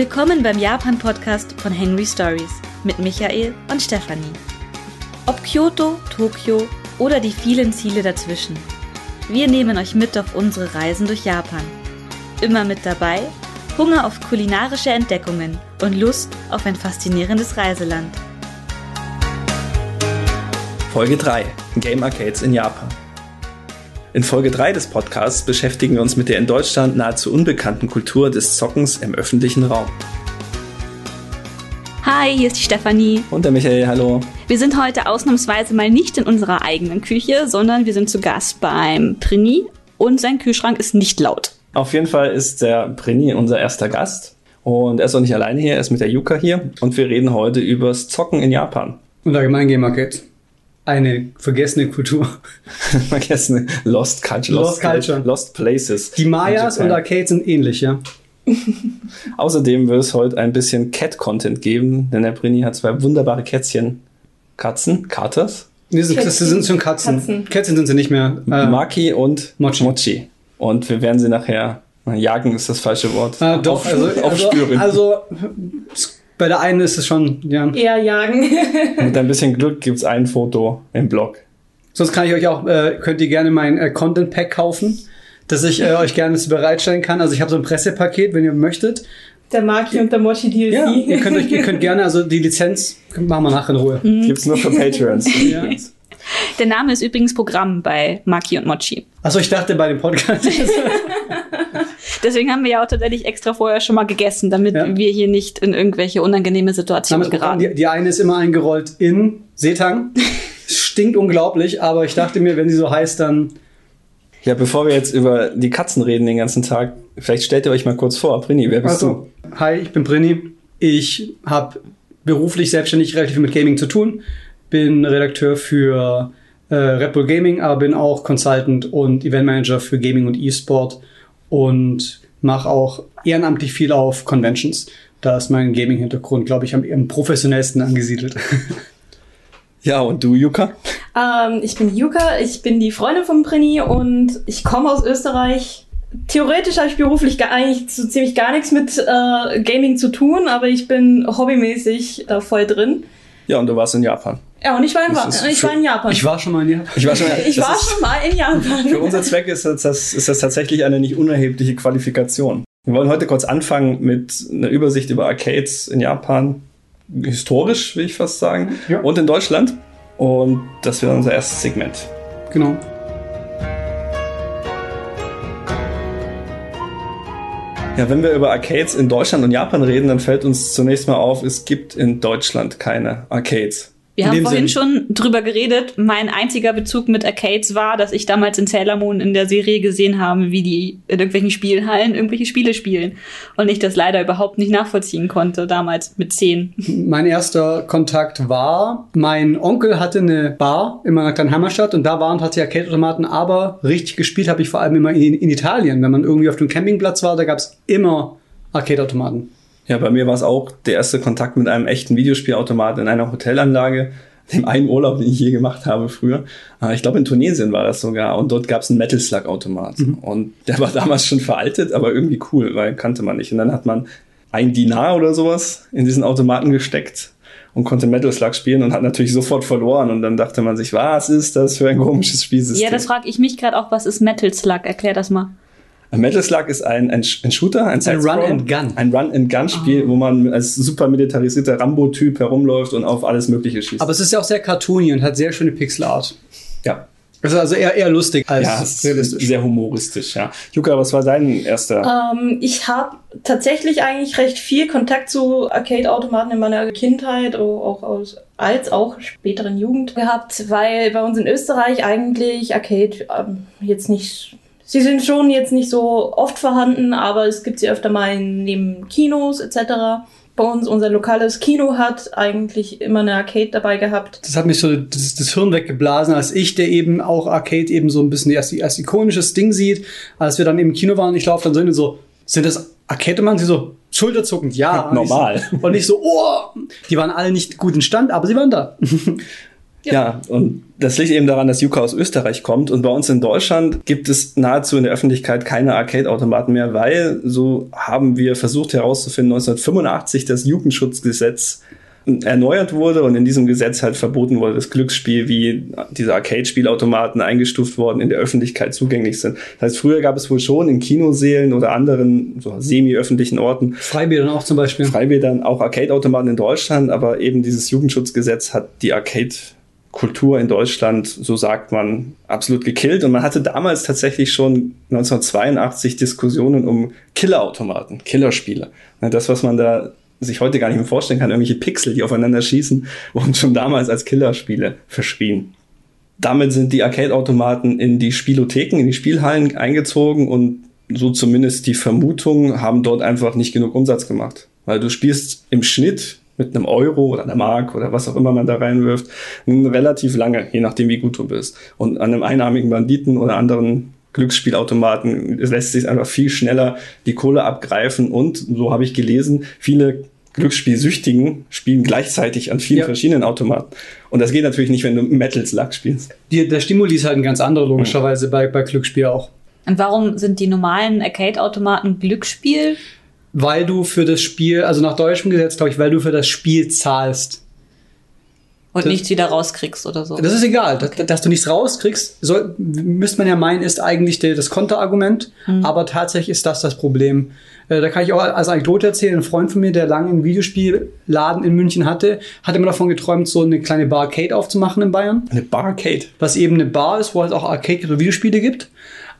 Willkommen beim Japan-Podcast von Henry Stories mit Michael und Stefanie. Ob Kyoto, Tokio oder die vielen Ziele dazwischen. Wir nehmen euch mit auf unsere Reisen durch Japan. Immer mit dabei Hunger auf kulinarische Entdeckungen und Lust auf ein faszinierendes Reiseland. Folge 3 Game Arcades in Japan. In Folge 3 des Podcasts beschäftigen wir uns mit der in Deutschland nahezu unbekannten Kultur des Zockens im öffentlichen Raum. Hi, hier ist die Stefanie. Und der Michael, hallo. Wir sind heute ausnahmsweise mal nicht in unserer eigenen Küche, sondern wir sind zu Gast beim Prini und sein Kühlschrank ist nicht laut. Auf jeden Fall ist der Prini unser erster Gast. Und er ist auch nicht alleine hier, er ist mit der Yuka hier. Und wir reden heute übers Zocken in Japan. Und allgemein Game Market. Eine vergessene Kultur. Vergessene Lost Culture. Lost Culture. Lost Places. Die Mayas und. Arcades sind ähnlich, ja. Außerdem wird es heute ein bisschen Cat-Content geben, denn der Prini hat zwei wunderbare Kätzchen. Katzen? Katers? Nee, sind, das sind schon Katzen. Katzen. Kätzchen sind sie nicht mehr. Äh, Maki und Mochi. Und wir werden sie nachher, na, jagen ist das falsche Wort. äh, doch, Auf- also, also, aufspüren. also bei der einen ist es schon, ja. Eher jagen. Mit ein bisschen Glück gibt's ein Foto im Blog. Sonst kann ich euch auch, äh, könnt ihr gerne mein äh, Content Pack kaufen, das ich äh, euch gerne bereitstellen kann. Also ich habe so ein Pressepaket, wenn ihr möchtet. Der Maki und der Mochi DLC. Ja, ihr könnt euch, ihr könnt gerne, also die Lizenz machen wir nachher in Ruhe. Gibt's nur für Patreons. Ja. Der Name ist übrigens Programm bei Maki und Mochi. Achso, ich dachte bei dem Podcast. Deswegen haben wir ja auch tatsächlich extra vorher schon mal gegessen, damit Ja. wir hier nicht in irgendwelche unangenehme Situationen Namensprogramm, geraten. die, die eine ist immer eingerollt in Seetang. Stinkt unglaublich, aber ich dachte mir, wenn sie so heißt, dann. Ja, bevor wir jetzt über die Katzen reden den ganzen Tag, vielleicht stellt ihr euch mal kurz vor. Prini, wer bist Also, hi, ich bin Brini. Ich habe beruflich selbstständig relativ viel mit Gaming zu tun. Bin Redakteur für äh, Red Bull Gaming, aber bin auch Consultant und Eventmanager für Gaming und E-Sport und mache auch ehrenamtlich viel auf Conventions. Da ist mein Gaming-Hintergrund, glaube ich, am, am professionellsten angesiedelt. Ja, und du, Yuka? Ähm, ich bin Yuka, ich bin die Freundin von Brini und ich komme aus Österreich. Theoretisch habe ich beruflich gar, eigentlich so ziemlich gar nichts mit äh, Gaming zu tun, aber ich bin hobbymäßig da voll drin. Ja, und du warst in Japan. Ja, und ich war in, Das ist ich für- war in Japan. Ich war schon mal in Japan. Ich war schon, Ich das war ist, schon mal in Japan. Für unser Zweck ist das, das, ist das tatsächlich eine nicht unerhebliche Qualifikation. Wir wollen heute kurz anfangen mit einer Übersicht über Arcades in Japan. Historisch, will ich fast sagen. Ja. Und in Deutschland. Und das wäre unser erstes Segment. Genau. Ja, wenn wir über Arcades in Deutschland und Japan reden, dann fällt uns zunächst mal auf, es gibt in Deutschland keine Arcades. Wir In haben vorhin Sinn. schon drüber geredet. Mein einziger Bezug mit Arcades war, dass ich damals in Sailor Moon in der Serie gesehen habe, wie die in irgendwelchen Spielhallen irgendwelche Spiele spielen. Und ich das leider überhaupt nicht nachvollziehen konnte, damals mit zehn. Mein erster Kontakt war, mein Onkel hatte eine Bar in meiner kleinen Heimatstadt und da waren tatsächlich Arcade-Automaten, aber richtig gespielt habe ich vor allem immer in, in Italien. Wenn man irgendwie auf dem Campingplatz war, da gab es immer Arcade-Automaten. Ja, bei mir war es auch der erste Kontakt mit einem echten Videospielautomat in einer Hotelanlage. Dem einen Urlaub, den ich je gemacht habe früher. Äh, Ich glaube, in Tunesien war das sogar. Und dort gab es einen Metal Slug Automat. Und der war damals schon veraltet, aber irgendwie cool, weil kannte man nicht. Und dann hat man ein Dinar oder sowas in diesen Automaten gesteckt und konnte Metal Slug spielen und hat natürlich sofort verloren. Und dann dachte man sich, was ist das für ein komisches Spielsystem? Ja, das frage ich mich gerade auch, was ist Metal Slug? Erklär das mal. Metal Slug ist ein, ein, ein Shooter, ein, Side-Scroller. Run-and-Gun. Ein Run-and-Gun-Spiel, wo man als super militarisierter Rambo-Typ herumläuft und auf alles Mögliche schießt. Aber es ist ja auch sehr cartoony und hat sehr schöne Pixelart. ja, Es ist also eher, eher lustig als ja realistisch. sehr humoristisch, ja. Juka, was war dein erster? Ähm, ich habe tatsächlich eigentlich recht viel Kontakt zu Arcade-Automaten in meiner Kindheit, auch aus, als auch späteren Jugend gehabt, weil bei uns in Österreich eigentlich Arcade ähm, jetzt nicht. Sie sind schon jetzt nicht so oft vorhanden, aber es gibt sie öfter mal in- neben Kinos etc. Bei uns, unser lokales Kino hat eigentlich immer eine Arcade dabei gehabt. Das hat mich so das, das Hirn weggeblasen, als ich, der eben auch Arcade eben so ein bisschen als, als ikonisches Ding sieht, als wir dann im Kino waren, ich laufe dann so hin und so, sind das Arcade-Mann? Sie so, schulterzuckend, ja. Normal. Und ich so, und ich so, oh, die waren alle nicht gut in Stand, aber sie waren da. Ja. ja, und das liegt eben daran, dass Juka aus Österreich kommt und bei uns in Deutschland gibt es nahezu in der Öffentlichkeit keine Arcade-Automaten mehr, weil, so haben wir versucht herauszufinden, 1985 das Jugendschutzgesetz erneuert wurde und in diesem Gesetz halt verboten wurde, dass Glücksspiel wie diese Arcade-Spielautomaten eingestuft worden in der Öffentlichkeit zugänglich sind. Das heißt, früher gab es wohl schon in Kinoseelen oder anderen so semi-öffentlichen Orten. Freibädern auch zum Beispiel. Freibädern auch Arcade-Automaten in Deutschland, aber eben dieses Jugendschutzgesetz hat die Arcade Kultur in Deutschland, so sagt man, absolut gekillt. Und man hatte damals tatsächlich schon 1982 Diskussionen um Killerautomaten, Killerspiele. Das, was man da sich heute gar nicht mehr vorstellen kann, irgendwelche Pixel, die aufeinander schießen, wurden schon damals als Killerspiele verschrien. Damit sind die Arcade-Automaten in die Spielotheken, in die Spielhallen eingezogen und so zumindest die Vermutung, haben dort einfach nicht genug Umsatz gemacht. Weil du spielst im Schnitt mit einem Euro oder einer Mark oder was auch immer man da reinwirft, relativ lange, je nachdem wie gut du bist. Und an einem einarmigen Banditen oder anderen Glücksspielautomaten lässt sich einfach viel schneller die Kohle abgreifen und so habe ich gelesen, viele Glücksspielsüchtigen spielen gleichzeitig an vielen ja. verschiedenen Automaten. Und das geht natürlich nicht, wenn du Metal Slug spielst. Die, der Stimuli ist halt ein ganz anderer, logischerweise, mhm. bei, bei Glücksspiel auch. Und warum sind die normalen Arcade-Automaten Glücksspiel? Weil du für das Spiel, also nach deutschem Gesetz, glaube ich, weil du für das Spiel zahlst. Und das, nichts wieder rauskriegst oder so. Das ist egal. Okay. Dass, dass, du nichts rauskriegst, soll, müsste man ja meinen, ist eigentlich der, das Konterargument. Mhm. Aber tatsächlich ist das das Problem. Äh, da kann ich auch als Anekdote erzählen. Ein Freund von mir, der lange einen Videospielladen in München hatte, hat immer davon geträumt, so eine kleine Barcade aufzumachen in Bayern. Eine Barcade? Was eben eine Bar ist, wo es auch Arcade- oder Videospiele gibt.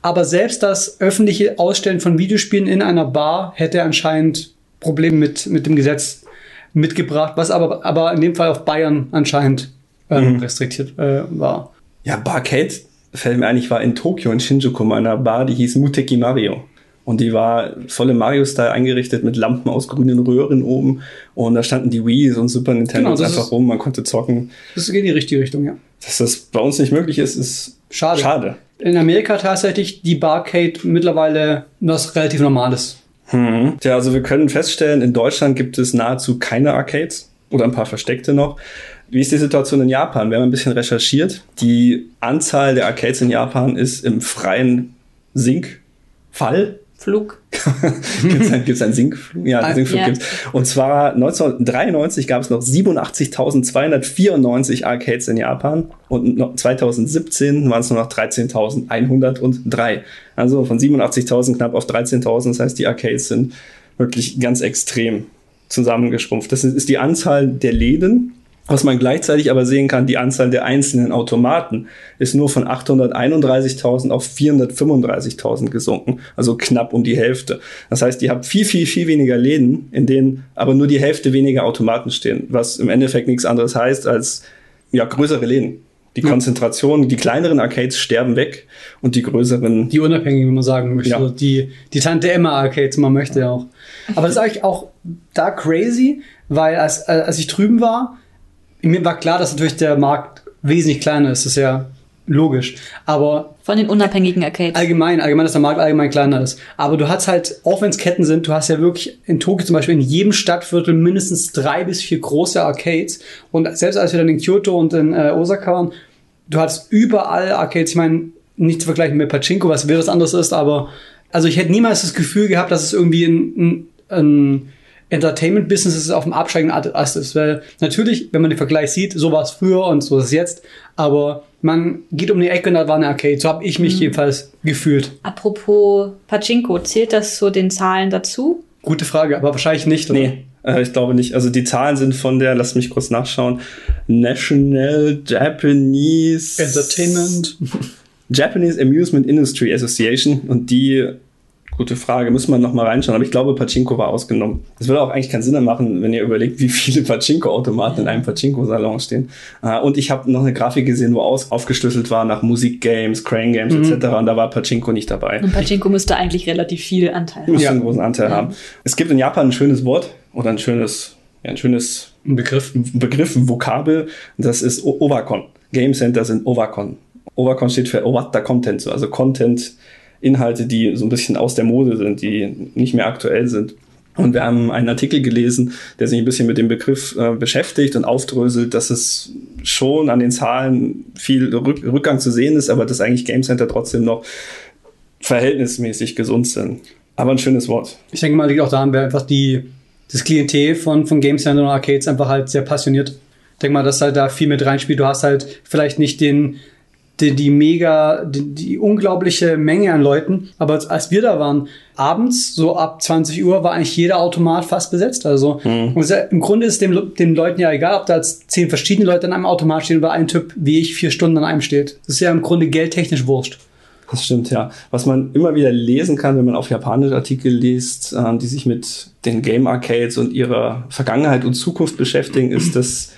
Aber selbst das öffentliche Ausstellen von Videospielen in einer Bar hätte anscheinend Probleme mit, mit dem Gesetz mitgebracht, was aber, aber in dem Fall auf Bayern anscheinend ähm, mhm. restriktiert äh, war. Ja, Barcade fällt mir eigentlich war in Tokio, in Shinjuku, meiner Bar, die hieß Muteki Mario. Und die war voll im Mario-Style eingerichtet mit Lampen aus grünen Röhren oben. Und da standen die Wii's und Super Nintendo genau, einfach rum. Man konnte zocken. Das geht in die richtige Richtung, ja. Dass das bei uns nicht möglich ist, ist schade. schade. In Amerika tatsächlich die Barcade mittlerweile was relativ Normales. Hm. Tja, also wir können feststellen, in Deutschland gibt es nahezu keine Arcades oder ein paar versteckte noch. Wie ist die Situation in Japan? Wir haben ein bisschen recherchiert. Die Anzahl der Arcades in Japan ist im freien Sinkfall. Flug. gibt es ein, gibt's einen Sinkflug? Ja, einen Sinkflug ja. gibt's. Und zwar 1993 gab es noch 87.294 Arcades in Japan und 2017 waren es nur noch 13.103. Also von 87.000 knapp auf 13.000. Das heißt, die Arcades sind wirklich ganz extrem zusammengeschrumpft. Das ist die Anzahl der Läden was man gleichzeitig aber sehen kann, die Anzahl der einzelnen Automaten ist nur von 831.000 auf 435.000 gesunken, also knapp um die Hälfte. Das heißt, ihr habt viel, viel, viel weniger Läden, in denen aber nur die Hälfte weniger Automaten stehen, was im Endeffekt nichts anderes heißt als ja, größere Läden. Die Konzentration, die kleineren Arcades sterben weg und die größeren. Die unabhängigen, wenn man sagen möchte. Ja. Die, die Tante Emma Arcades, man möchte ja auch. Aber das ist eigentlich auch da crazy, weil als, als ich drüben war, mir war klar, dass natürlich der Markt wesentlich kleiner ist. Das ist ja logisch. Aber von den unabhängigen Arcades. Allgemein, allgemein, dass der Markt allgemein kleiner ist. Aber du hast halt, auch wenn es Ketten sind, du hast ja wirklich in Tokio zum Beispiel in jedem Stadtviertel mindestens drei bis vier große Arcades. Und selbst als wir dann in Kyoto und in äh, Osaka waren, du hattest überall Arcades. Ich meine, nicht zu vergleichen mit Pachinko, was wieder was anderes ist, aber also ich hätte niemals das Gefühl gehabt, dass es irgendwie ein, ein, ein Entertainment-Business ist auf dem absteigenden Ast ist. Weil natürlich, wenn man den Vergleich sieht, so war es früher und so ist es jetzt, aber man geht um die Ecke und da war eine Arcade. So habe ich mich mhm. jedenfalls gefühlt. Apropos Pachinko, zählt das zu den Zahlen dazu? Gute Frage, aber wahrscheinlich nicht. Oder? Nee, äh, ich glaube nicht. Also die Zahlen sind von der, lass mich kurz nachschauen, National Japanese Entertainment. Japanese Amusement Industry Association und die Gute Frage, müssen wir noch mal reinschauen. Aber ich glaube, Pachinko war ausgenommen. Das würde auch eigentlich keinen Sinn machen, wenn ihr überlegt, wie viele Pachinko-Automaten in einem Pachinko-Salon stehen. Äh, und ich habe noch eine Grafik gesehen, wo aus aufgeschlüsselt war nach Musikgames, Crane Games mhm. etc. Und da war Pachinko nicht dabei. Und Pachinko müsste eigentlich relativ viel Anteil haben. Müsste ja. einen großen Anteil ja. haben. Es gibt in Japan ein schönes Wort oder ein schönes, ja, ein schönes Begriff. Begriff, ein Vokabel. Das ist Ovacon. Game Center sind Ovacon. Ovacon steht für Owatta Content, also Content Inhalte, die so ein bisschen aus der Mode sind, die nicht mehr aktuell sind. Und wir haben einen Artikel gelesen, der sich ein bisschen mit dem Begriff äh, beschäftigt und aufdröselt, dass es schon an den Zahlen viel Rück Rückgang zu sehen ist, aber dass eigentlich Game Center trotzdem noch verhältnismäßig gesund sind. Aber ein schönes Wort. Ich denke mal, liegt auch daran, wer einfach die, das Klientel von, von Game Center und Arcades einfach halt sehr passioniert. Ich denke mal, dass halt da viel mit reinspielt. Du hast halt vielleicht nicht den, die, die mega, die, die unglaubliche Menge an Leuten. Aber als wir da waren, abends, so ab 20 Uhr, war eigentlich jeder Automat fast besetzt. Also Mhm. ja, im Grunde ist dem, den Leuten ja egal, ob da jetzt zehn verschiedene Leute an einem Automat stehen oder ein Typ wie ich vier Stunden an einem steht. Das ist ja im Grunde geldtechnisch wurscht. Das stimmt, ja. Was man immer wieder lesen kann, wenn man auf japanische Artikel liest, ähm, die sich mit den Game Arcades und ihrer Vergangenheit und Zukunft beschäftigen, ist, dass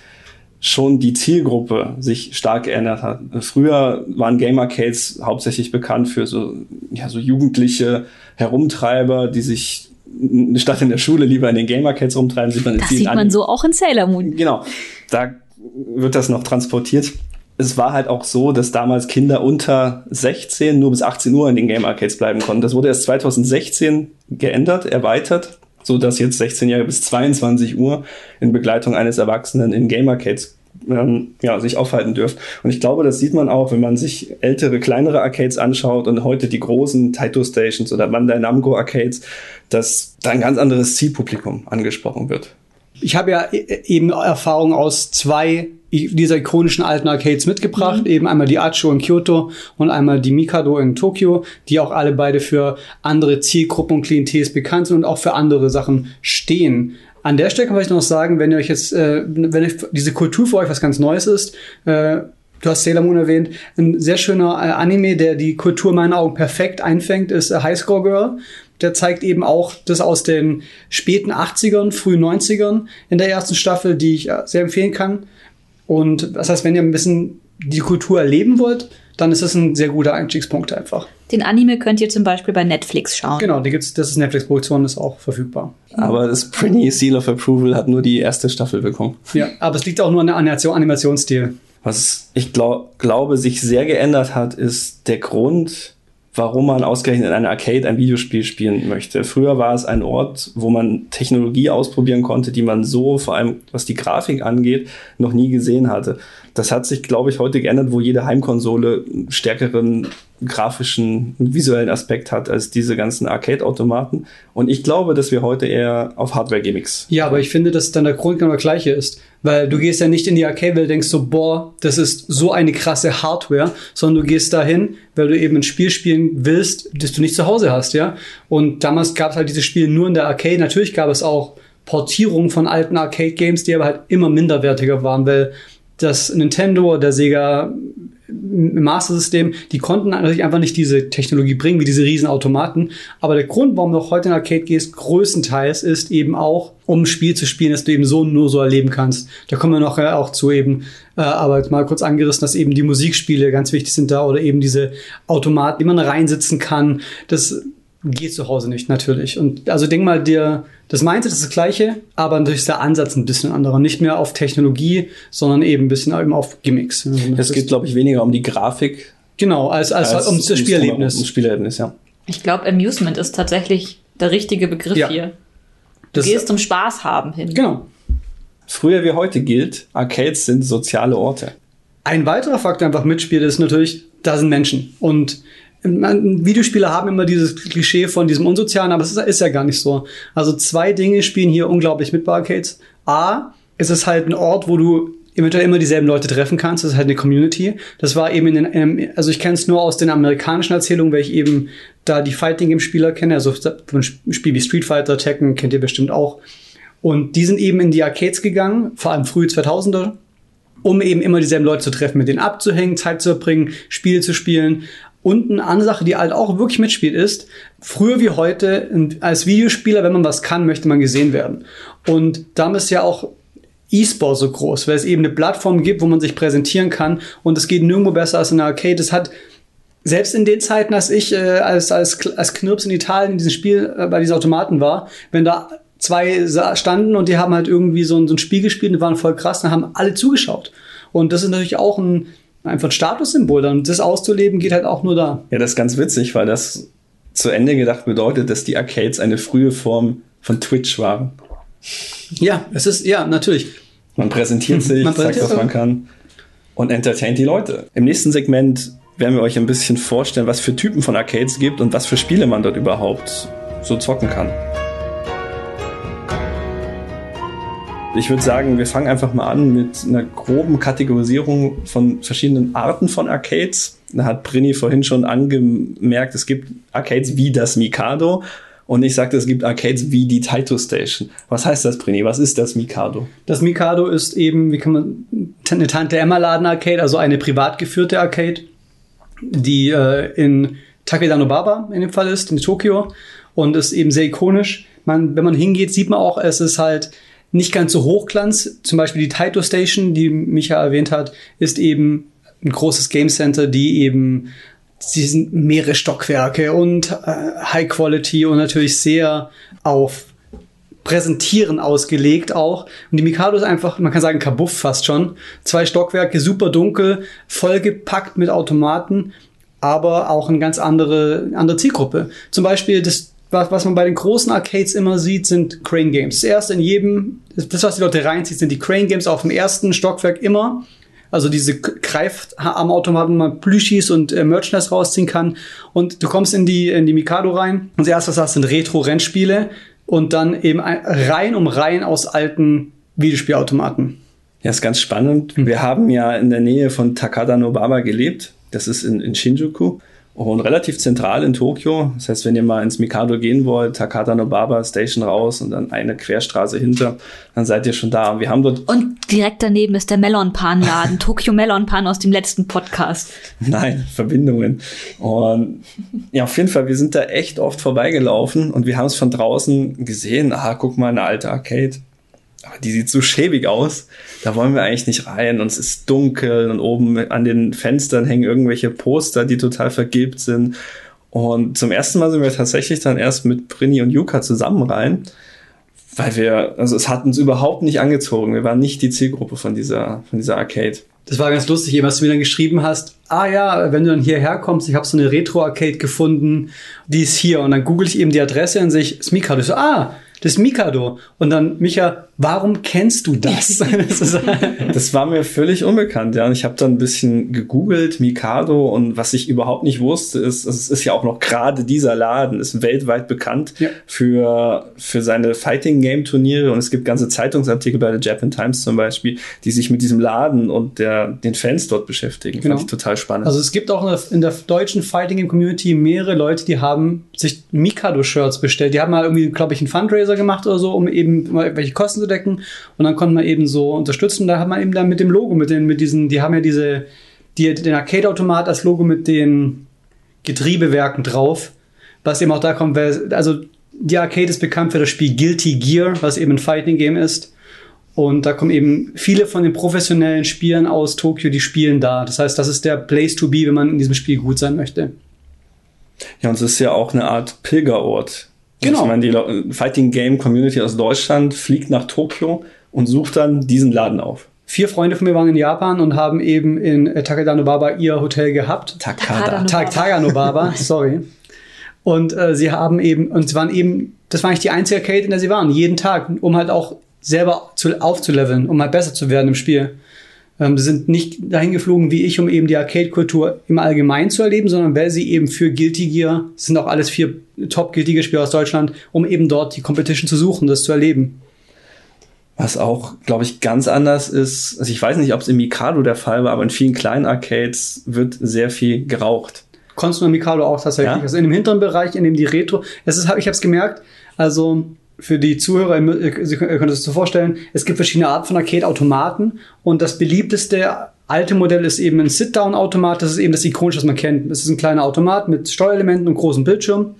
schon die Zielgruppe sich stark geändert hat. Früher waren Game Arcades hauptsächlich bekannt für so, ja, so jugendliche Herumtreiber, die sich statt in der Schule lieber in den Game Arcades rumtreiben, sieht man Das sieht man Anime- so auch in Sailor Moon. Genau, da wird das noch transportiert. Es war halt auch so, dass damals Kinder unter 16 nur bis 18 Uhr in den Game Arcades bleiben konnten. Das wurde erst 2016 geändert, erweitert, so dass jetzt 16-Jährige bis 22 Uhr in Begleitung eines Erwachsenen in Game Arcades ähm, ja, sich aufhalten dürfen. Und ich glaube, das sieht man auch, wenn man sich ältere, kleinere Arcades anschaut und heute die großen Taito Stations oder Bandai Namco Arcades, dass da ein ganz anderes Zielpublikum angesprochen wird. Ich habe ja e- eben Erfahrung aus zwei dieser ikonischen alten Arcades mitgebracht. Eben einmal die Acho in Kyoto und einmal die Mikado in Tokio, die auch alle beide für andere Zielgruppen und Klientels bekannt sind und auch für andere Sachen stehen. An der Stelle kann ich noch sagen, wenn ihr euch jetzt, äh, wenn euch diese Kultur für euch was ganz Neues ist, äh, Du hast Sailor Moon erwähnt. Ein sehr schöner äh, Anime, der die Kultur in meinen Augen perfekt einfängt, ist äh, High Score Girl. Der zeigt eben auch das aus den späten 80ern, frühen 90ern in der ersten Staffel, die ich äh, sehr empfehlen kann. Und das heißt, wenn ihr ein bisschen die Kultur erleben wollt, dann ist das ein sehr guter Einstiegspunkt einfach. Den Anime könnt ihr zum Beispiel bei Netflix schauen. Genau, die gibt's, das ist Netflix-Produktion, ist auch verfügbar. Aber das Pretty Seal of Approval hat nur die erste Staffel bekommen. Ja, aber es liegt auch nur an der Animation, Animationsstil. Was ich glaub, glaube, sich sehr geändert hat, ist der Grund, warum man ausgerechnet in einer Arcade ein Videospiel spielen möchte. Früher war es ein Ort, wo man Technologie ausprobieren konnte, die man so, vor allem was die Grafik angeht, noch nie gesehen hatte. Das hat sich, glaube ich, heute geändert, wo jede Heimkonsole einen stärkeren grafischen, visuellen Aspekt hat als diese ganzen Arcade-Automaten. Und ich glaube, dass wir heute eher auf Hardware-Gimmicks Ja, aber ich finde, dass dann der Grund genau der gleiche ist. Weil du gehst ja nicht in die Arcade-Welt denkst so, boah, das ist so eine krasse Hardware, sondern du gehst dahin, weil du eben ein Spiel spielen willst, das du nicht zu Hause hast, ja. Und damals gab es halt diese Spiele nur in der Arcade. Natürlich gab es auch Portierungen von alten Arcade-Games, die aber halt immer minderwertiger waren, weil das Nintendo der Sega Master System, die konnten natürlich einfach nicht diese Technologie bringen, wie diese riesen Automaten. Aber der Grund, warum du auch heute in Arcade gehst, größtenteils ist eben auch, um ein Spiel zu spielen, das du eben so nur so erleben kannst. Da kommen wir noch äh, auch zu eben, äh, aber jetzt mal kurz angerissen, dass eben die Musikspiele ganz wichtig sind da oder eben diese Automaten, die man reinsitzen kann. Das geht zu Hause nicht, natürlich. Und also denk mal, dir, das Mindset ist das gleiche, aber natürlich ist der Ansatz ein bisschen anderer. Nicht mehr auf Technologie, sondern eben ein bisschen eben auf Gimmicks. Also das Es geht, glaube ich, weniger um die Grafik Genau, als, als, als um das ums Spielerlebnis. Ums Spielerlebnis, ja. Ich glaube, Amusement ist tatsächlich der richtige Begriff Ja. hier. Du Das- gehst zum Spaß haben hin. Genau. Früher wie heute gilt, Arcades sind soziale Orte. Ein weiterer Faktor einfach mitspielt, ist natürlich, da sind Menschen. Und Videospiele haben immer dieses Klischee von diesem Unsozialen, aber es ist, ist ja gar nicht so. Also zwei Dinge spielen hier unglaublich mit bei Arcades. A, ist es halt ein Ort, wo du eventuell immer dieselben Leute treffen kannst. Das ist halt eine Community. Das war eben in den, ähm, also ich kenne es nur aus den amerikanischen Erzählungen, weil ich eben da die Fighting Game Spieler kenne. Also ein Spiel wie Street Fighter, Tekken kennt ihr bestimmt auch. Und die sind eben in die Arcades gegangen, vor allem früh 2000er, um eben immer dieselben Leute zu treffen, mit denen abzuhängen, Zeit zu verbringen, Spiele zu spielen. Und eine andere Sache, die halt auch wirklich mitspielt, ist, früher wie heute, als Videospieler, wenn man was kann, möchte man gesehen werden. Und damit ist ja auch E-Sport so groß, weil es eben eine Plattform gibt, wo man sich präsentieren kann. Und es geht nirgendwo besser als in der Arcade. Es hat selbst in den Zeiten, als ich äh, als, als, als Knirps in Italien in diesem Spiel äh, bei diesen Automaten war, wenn da zwei standen und die haben halt irgendwie so ein, so ein Spiel gespielt und waren voll krass, dann haben alle zugeschaut. Und das ist natürlich auch ein einfach ein Statussymbol. Dann das auszuleben geht halt auch nur da. Ja, das ist ganz witzig, weil das zu Ende gedacht bedeutet, dass die Arcades eine frühe Form von Twitch waren. Ja, es ist, ja, natürlich. Man präsentiert sich, Man zeigt, präsentiert was man kann und entertaint die Leute. Im nächsten Segment werden wir euch ein bisschen vorstellen, was für Typen von Arcades gibt und was für Spiele man dort überhaupt so zocken kann. Ich würde sagen, wir fangen einfach mal an mit einer groben Kategorisierung von verschiedenen Arten von Arcades. Da hat Brini vorhin schon angemerkt, es gibt Arcades wie das Mikado und ich sagte, es gibt Arcades wie die Taito Station. Was heißt das, Brini? Was ist das Mikado? Das Mikado ist eben, wie kann man, eine Tante Emma Laden Arcade, also eine privat geführte Arcade, die äh, in Takedanobaba in dem Fall ist, in Tokio und ist eben sehr ikonisch. Man, wenn man hingeht, sieht man auch, es ist halt nicht ganz so hochglanz. Zum Beispiel die Taito Station, die Micha erwähnt hat, ist eben ein großes Game Center, die eben sie sind mehrere Stockwerke und äh, High Quality und natürlich sehr auf Präsentieren ausgelegt auch. Und die Mikado ist einfach, man kann sagen, kabuff fast schon. Zwei Stockwerke, super dunkel, vollgepackt mit Automaten, aber auch eine ganz andere, andere Zielgruppe. Zum Beispiel das, was, was man bei den großen Arcades immer sieht, sind Crane Games. Zuerst in jedem, das, was die Leute reinzieht, sind die Crane Games auf dem ersten Stockwerk immer. Also diese Greifarmautomaten, wo man Plüschis und äh, Merchandise rausziehen kann. Und du kommst in die, in die Mikado rein. Und das erste, was hast, sind Retro-Rennspiele. Und dann eben ein, Reihen um Reihen aus alten Videospielautomaten. Ja, ist ganz spannend. Wir haben ja in der Nähe von Takada Nobaba gelebt. Das ist in, in Shinjuku und relativ zentral in Tokio. Das heißt, wenn ihr mal ins Mikado gehen wollt, Takata Nobaba Station raus und dann eine Querstraße hinter, dann seid ihr schon da. Wir haben dort. Und direkt daneben ist der Melon Pan Laden, Tokyo Melon Pan aus dem letzten Podcast. Nein, Verbindungen. Und ja, auf jeden Fall, wir sind da echt oft vorbeigelaufen und wir haben es von draußen gesehen. Ah, guck mal, eine alte Arcade. Aber die sieht so schäbig aus. Da wollen wir eigentlich nicht rein. Und es ist dunkel und oben an den Fenstern hängen irgendwelche Poster, die total vergilbt sind. Und zum ersten Mal sind wir tatsächlich dann erst mit Brini und Yuka zusammen rein, weil wir, also es hat uns überhaupt nicht angezogen. Wir waren nicht die Zielgruppe von dieser, von dieser Arcade. Das war ganz lustig, eben, was du mir dann geschrieben hast. Ah ja, wenn du dann hierher kommst, ich habe so eine Retro-Arcade gefunden, die ist hier. Und dann google ich eben die Adresse und sehe ich, das Mikado. Ich so, ah, das Mikado. Und dann, Micha, warum kennst du das? das war mir völlig unbekannt, ja. Und ich habe dann ein bisschen gegoogelt, Mikado, und was ich überhaupt nicht wusste, ist, es ist ja auch noch gerade dieser Laden, ist weltweit bekannt ja. für, für seine Fighting-Game-Turniere. Und es gibt ganze Zeitungsartikel bei der Japan Times zum Beispiel, die sich mit diesem Laden und der, den Fans dort beschäftigen. Genau. Fand ich total spannend. Also es gibt auch in der, in der deutschen Fighting-Game-Community mehrere Leute, die haben sich Mikado-Shirts bestellt. Die haben mal irgendwie, glaube ich, einen Fundraiser gemacht oder so, um eben welche Kosten zu decken. Und dann konnte man eben so unterstützen. Da hat man eben dann mit dem Logo, mit den, mit diesen, die haben ja diese, die, den Arcade-Automat als Logo mit den Getriebewerken drauf. Was eben auch da kommt, also die Arcade ist bekannt für das Spiel Guilty Gear, was eben ein Fighting Game ist. Und da kommen eben viele von den professionellen Spielern aus Tokio, die spielen da. Das heißt, das ist der Place to be, wenn man in diesem Spiel gut sein möchte. Ja, und es ist ja auch eine Art Pilgerort. Genau. Ich meine, die Fighting Game Community aus Deutschland fliegt nach Tokio und sucht dann diesen Laden auf. Vier Freunde von mir waren in Japan und haben eben in Takadanobaba ihr Hotel gehabt. Takada. Takanobaba, sorry. Und äh, sie haben eben, und sie waren eben, das war eigentlich die einzige Arcade, in der sie waren, jeden Tag, um halt auch selber zu, aufzuleveln, um halt besser zu werden im Spiel. Ähm, sie sind nicht dahin geflogen wie ich, um eben die Arcade-Kultur im Allgemeinen zu erleben, sondern weil sie eben für Guilty Gear, sind auch alles vier Top-Guilty Gear-Spieler aus Deutschland, um eben dort die Competition zu suchen, das zu erleben. Was auch, glaube ich, ganz anders ist, also ich weiß nicht, ob es im Mikado der Fall war, aber in vielen kleinen Arcades wird sehr viel geraucht. Konntest du im Mikado auch tatsächlich. Ja? Also in dem hinteren Bereich, in dem die Retro, es ist, ich habe es gemerkt, also für die Zuhörer, Sie können es so vorstellen, es gibt verschiedene Arten von Arcade-Automaten und das beliebteste alte Modell ist eben ein Sit-Down-Automat, das ist eben das ikonische, was man kennt. Es ist ein kleiner Automat mit Steuerelementen und großem Bildschirm.